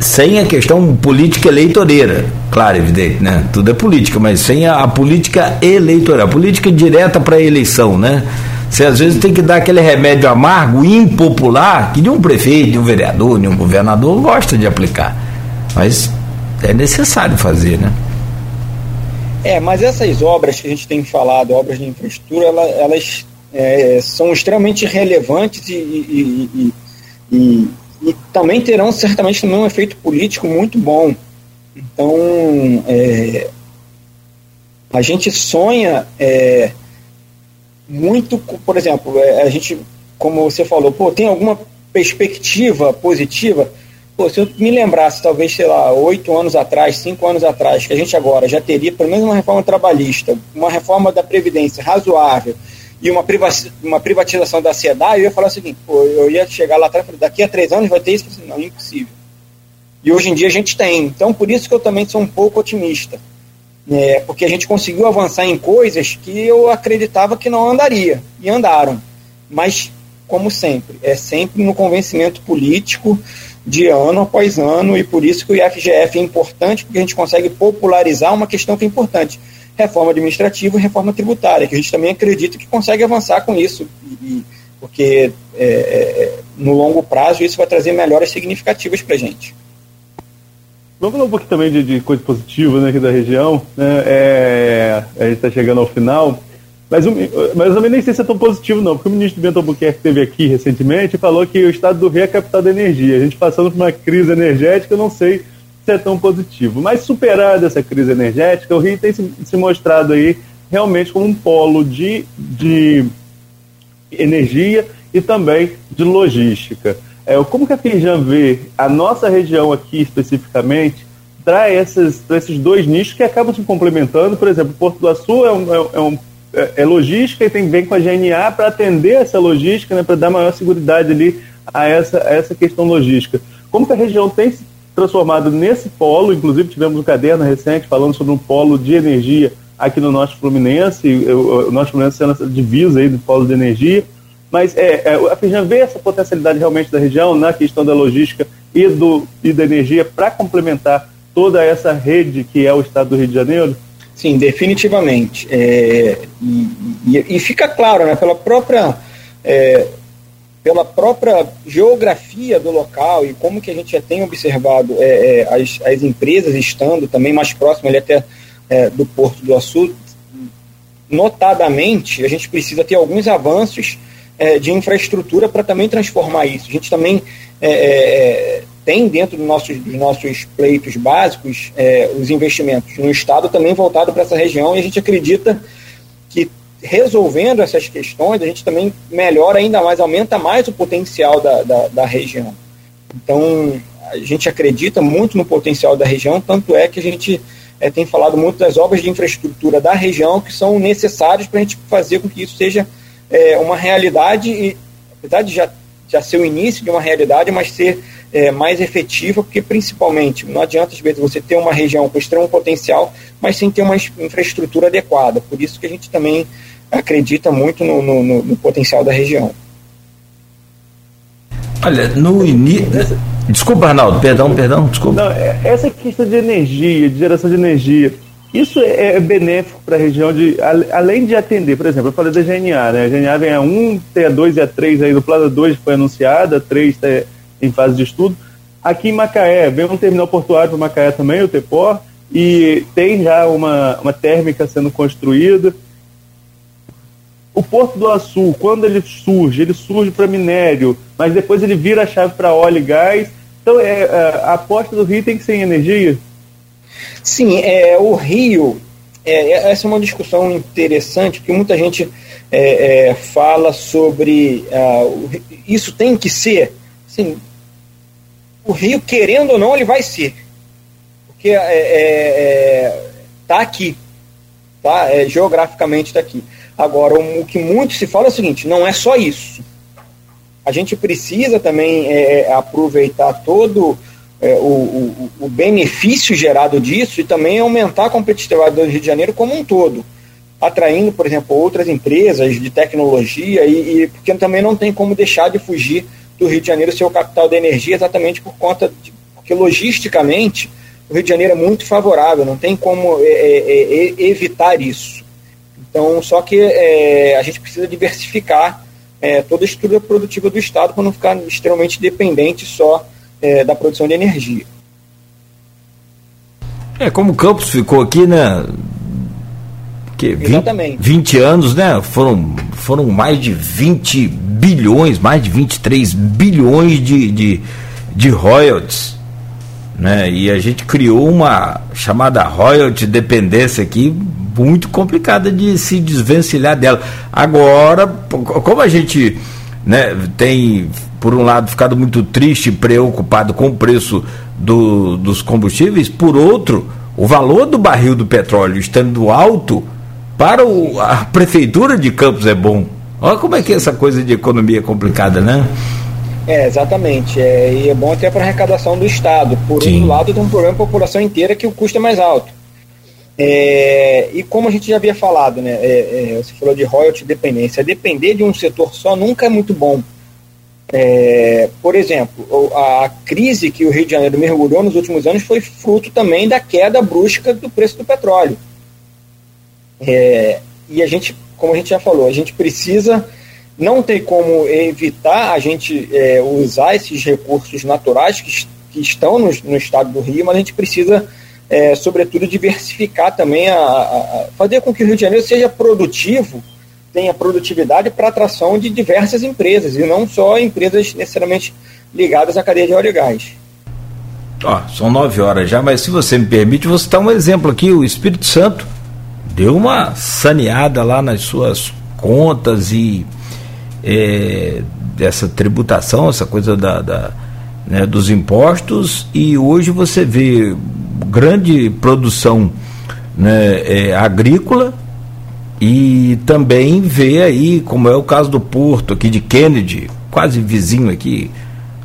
sem a questão política eleitoreira, claro, evidente, né? Tudo é política, mas sem a, a política eleitoral, política direta para a eleição, né? Você às vezes tem que dar aquele remédio amargo, impopular, que nenhum prefeito, nenhum vereador, nenhum governador gosta de aplicar. Mas é necessário fazer, né? É, mas essas obras que a gente tem falado, obras de infraestrutura, elas, elas é, são extremamente relevantes e, e, e, e e também terão certamente também um efeito político muito bom. Então, é, a gente sonha é, muito, por exemplo, é, a gente, como você falou, pô, tem alguma perspectiva positiva? Pô, se eu me lembrasse, talvez, sei lá, oito anos atrás, cinco anos atrás, que a gente agora já teria pelo menos uma reforma trabalhista, uma reforma da Previdência razoável, e uma, uma privatização da SEDA, eu ia falar o seguinte, pô, eu ia chegar lá atrás e daqui a três anos vai ter isso? Não, impossível. E hoje em dia a gente tem. Então, por isso que eu também sou um pouco otimista. É, porque a gente conseguiu avançar em coisas que eu acreditava que não andaria. E andaram. Mas, como sempre, é sempre no convencimento político de ano após ano, e por isso que o IFGF é importante, porque a gente consegue popularizar uma questão que é importante reforma administrativa e reforma tributária, que a gente também acredita que consegue avançar com isso, e, porque é, é, no longo prazo isso vai trazer melhoras significativas para a gente. Vamos falar um pouquinho também de, de coisa positiva né, aqui da região. Né? É, a gente está chegando ao final. Mas, mas também nem sei se é tão positivo, não, porque o ministro Bento Albuquerque esteve aqui recentemente e falou que o estado do Rio é a capital da energia. A gente passando por uma crise energética, eu não sei ser tão positivo. Mas superada essa crise energética, o Rio tem se, se mostrado aí realmente como um polo de, de energia e também de logística. É, como que a Firjan vê a nossa região aqui especificamente para esses, esses dois nichos que acabam se complementando? Por exemplo, Porto do Açu é, um, é, um, é, é logística e tem vem com a GNA para atender essa logística, né, para dar maior segurança ali a essa, a essa questão logística. como que a região tem transformado nesse polo, inclusive tivemos um caderno recente falando sobre um polo de energia aqui no Norte Fluminense, o Norte Fluminense sendo essa divisa aí do polo de energia, mas é, é, a Firjan vê essa potencialidade realmente da região na questão da logística e, do, e da energia para complementar toda essa rede que é o estado do Rio de Janeiro? Sim, definitivamente. É, e, e, e, fica claro, né, pela própria é, pela própria geografia do local e como que a gente já tem observado é, é as, as empresas estando também mais próximas ali até é, do Porto do Açu, notadamente a gente precisa ter alguns avanços é, de infraestrutura para também transformar isso. A gente também tem dentro do nossos, dos nossos pleitos básicos é, os investimentos no Estado também voltado para essa região e a gente acredita resolvendo essas questões a gente também melhora ainda mais, aumenta mais o potencial da, da, da região. Então a gente acredita muito no potencial da região, tanto é que a gente é, tem falado muito das obras de infraestrutura da região que são necessárias para a gente fazer com que isso seja é, uma realidade e apesar de já, já ser o início de uma realidade, mas ser é, mais efetiva, porque principalmente não adianta às vezes você ter uma região com extremo potencial, mas sem ter uma infraestrutura adequada. Por isso que a gente também acredita muito no, no, no, no potencial da região. Olha, no início. Desculpa, Arnaldo, perdão, perdão, desculpa. Não, é, essa questão de energia, de geração de energia, isso é, é benéfico para a região, de, além de atender, por exemplo, eu falei da GNA, né? A GNA vem a 1, tem a 2 e a 3 aí, do Plaza 2 foi anunciada, a 3 está em fase de estudo. Aqui em Macaé, vem um terminal portuário para Macaé também, o TEPOR, e tem já uma, uma térmica sendo construída. O Porto do Açu, quando ele surge, ele surge para minério, mas depois ele vira a chave para óleo e gás. Então, é, é, a aposta do Rio tem que ser em energia? Sim, é, o Rio, é, essa é uma discussão interessante, porque muita gente é, é, fala sobre uh, isso tem que ser assim, o Rio, querendo ou não, ele vai ser. Porque está é, é, é tá aqui. Tá? É, geograficamente está aqui. Agora, o, o, que muito se fala é o seguinte: não é só isso. A gente precisa também é, é aproveitar todo o, o, o, benefício gerado disso e também aumentar a competitividade do Rio de Janeiro como um todo. Atraindo, por exemplo, outras empresas de tecnologia, e, e porque também não tem como deixar de fugir do Rio de Janeiro ser o capital da energia exatamente por conta de, porque logisticamente o Rio de Janeiro é muito favorável, não tem como é, é, é, evitar isso. Então, só que é, a gente precisa diversificar é, toda a estrutura produtiva do Estado para não ficar extremamente dependente só é, da produção de energia. É, como o Campos ficou aqui, né? Que 20, Exatamente. 20 anos, né? Foram, foram mais de 20 bilhões, mais de 23 bilhões de, de, de royalties. Né? E a gente criou uma chamada royalty dependência aqui muito complicada de se desvencilhar dela. Agora, como a gente né, tem, por um lado, ficado muito triste e preocupado com o preço do, dos combustíveis, por outro, o valor do barril do petróleo estando alto, para o, a prefeitura de Campos é bom. Olha como é que é essa coisa de economia complicada, né? É, exatamente. É, e é bom até para a arrecadação do Estado. Por Sim. outro lado, tem um problema para a população inteira que o custo é mais alto. É, e como a gente já havia falado, né, é, é, você falou de royalty dependência. Depender de um setor só nunca é muito bom. É, por exemplo, a crise que o Rio de Janeiro mergulhou nos últimos anos foi fruto também da queda brusca do preço do petróleo. É, e a gente, como a gente já falou, a gente precisa não tem como evitar a gente é, usar esses recursos naturais que, que estão no, no, estado do Rio, mas a gente precisa, é, sobretudo, diversificar também, a, a, fazer com que o Rio de Janeiro seja produtivo, tenha produtividade para atração de diversas empresas, e não só empresas necessariamente ligadas à cadeia de óleo e gás. São nove horas já, mas se você me permite, vou citar um exemplo aqui, o Espírito Santo deu uma saneada lá nas suas contas e é, dessa tributação, essa coisa da, da né, dos impostos, e hoje você vê grande produção né, é, agrícola e também vê aí, como é o caso do Porto aqui de Kennedy, quase vizinho aqui,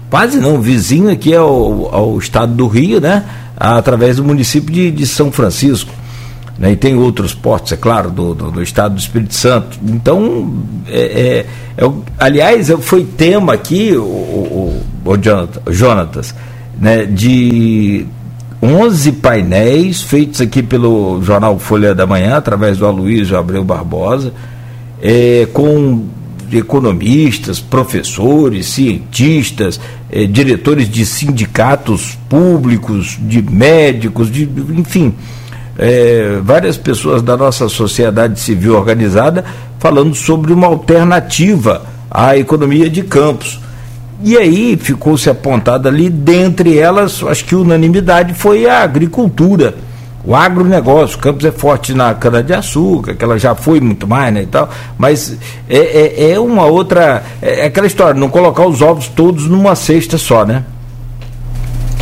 quase não, vizinho aqui ao, ao estado do Rio, né? Através do município de, de São Francisco. Né? E tem outros portos, é claro, do, do, do estado do Espírito Santo. Então, é, é, é, aliás, foi tema aqui, o, o, o Jonatas, né? de 11 painéis feitos aqui pelo jornal Folha da Manhã, através do Aloysio Abreu Barbosa, é, com economistas, professores, cientistas, eh, diretores de sindicatos públicos, de médicos, de, enfim, eh, várias pessoas da nossa sociedade civil organizada falando sobre uma alternativa à economia de campos. E aí ficou-se apontada ali, dentre elas, acho que unanimidade foi a agricultura o agronegócio, Campos é forte na cana-de-açúcar, que ela já foi muito mais, né, e tal, mas é, é, é uma outra, é, é aquela história, não colocar os ovos todos numa cesta só, né?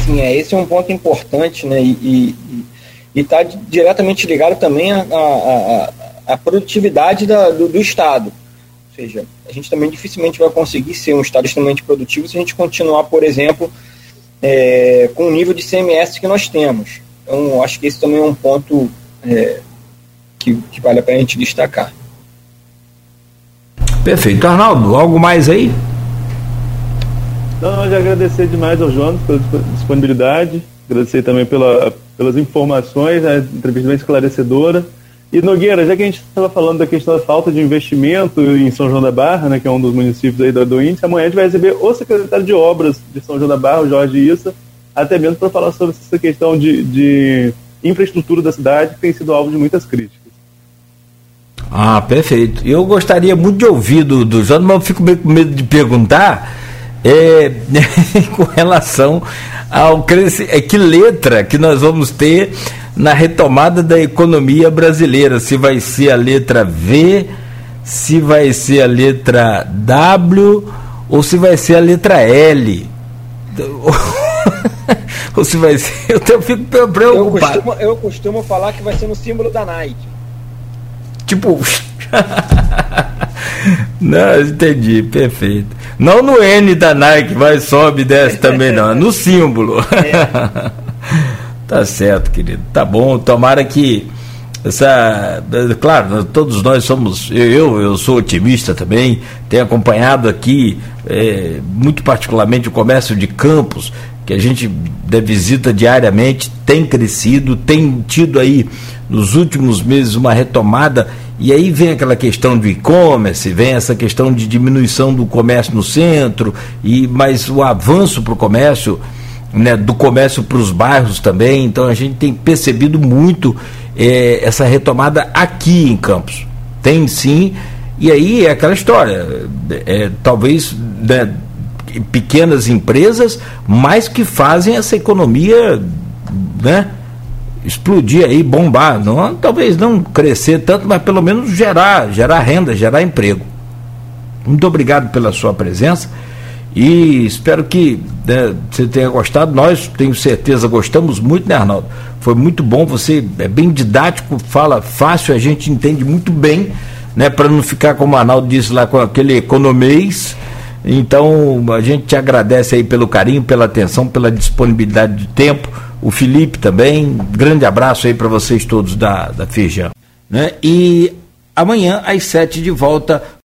Sim, é, esse é um ponto importante, né, e está diretamente ligado também à a, a, a, produtividade da, do, do Estado, ou seja, a gente também dificilmente vai conseguir ser um Estado extremamente produtivo se a gente continuar, por exemplo, é, com o nível de CMS que nós temos, então, acho que esse também é um ponto é, que, que vale a pena a gente destacar. Perfeito. Arnaldo, algo mais aí? Não, já agradecer demais ao Jonas pela disponibilidade, agradecer também pela, pelas informações, a entrevista bem esclarecedora. E Nogueira, já que a gente estava falando da questão da falta de investimento em São João da Barra, né, que é um dos municípios aí do, do índice, amanhã a gente vai receber o secretário de obras de São João da Barra, o Jorge Issa, até mesmo para falar sobre essa questão de, de infraestrutura da cidade, que tem sido alvo de muitas críticas. Ah, perfeito. Eu gostaria muito de ouvir do, do João, mas eu fico meio com medo de perguntar é, com relação ao crescimento. É, que letra que nós vamos ter na retomada da economia brasileira? Se vai ser a letra V, se vai ser a letra W ou se vai ser a letra L. Ou se vai ser. Eu, tenho, fico preocupado. Eu costumo, eu costumo falar que vai ser no símbolo da Nike. Tipo. não, entendi, perfeito. Não no N da Nike, vai, sobe, desce também, não. No símbolo. É. tá certo, querido. Tá bom. Tomara que essa claro todos nós somos eu eu sou otimista também tenho acompanhado aqui é, muito particularmente o comércio de campos que a gente visita diariamente tem crescido, tem tido aí nos últimos meses uma retomada, e aí vem aquela questão do e-commerce, vem essa questão de diminuição do comércio no centro, e mas o avanço para o comércio, né, do comércio para os bairros também, então a gente tem percebido muito é, essa retomada aqui em Campos. Tem sim, e aí é aquela história, é, talvez. Né, pequenas empresas, mas que fazem essa economia né, explodir aí, bombar. Não, talvez não crescer tanto, mas pelo menos gerar, gerar renda, gerar emprego. Muito obrigado pela sua presença e espero que né, você tenha gostado. Nós, tenho certeza, gostamos muito, né, Arnaldo? Foi muito bom, você é bem didático, fala fácil, a gente entende muito bem, né, para não ficar, como o Arnaldo disse lá, com aquele economês então, a gente te agradece aí pelo carinho, pela atenção, pela disponibilidade de tempo. O Felipe também. Grande abraço aí para vocês todos da, da Feijão. Né? E amanhã, às sete, de volta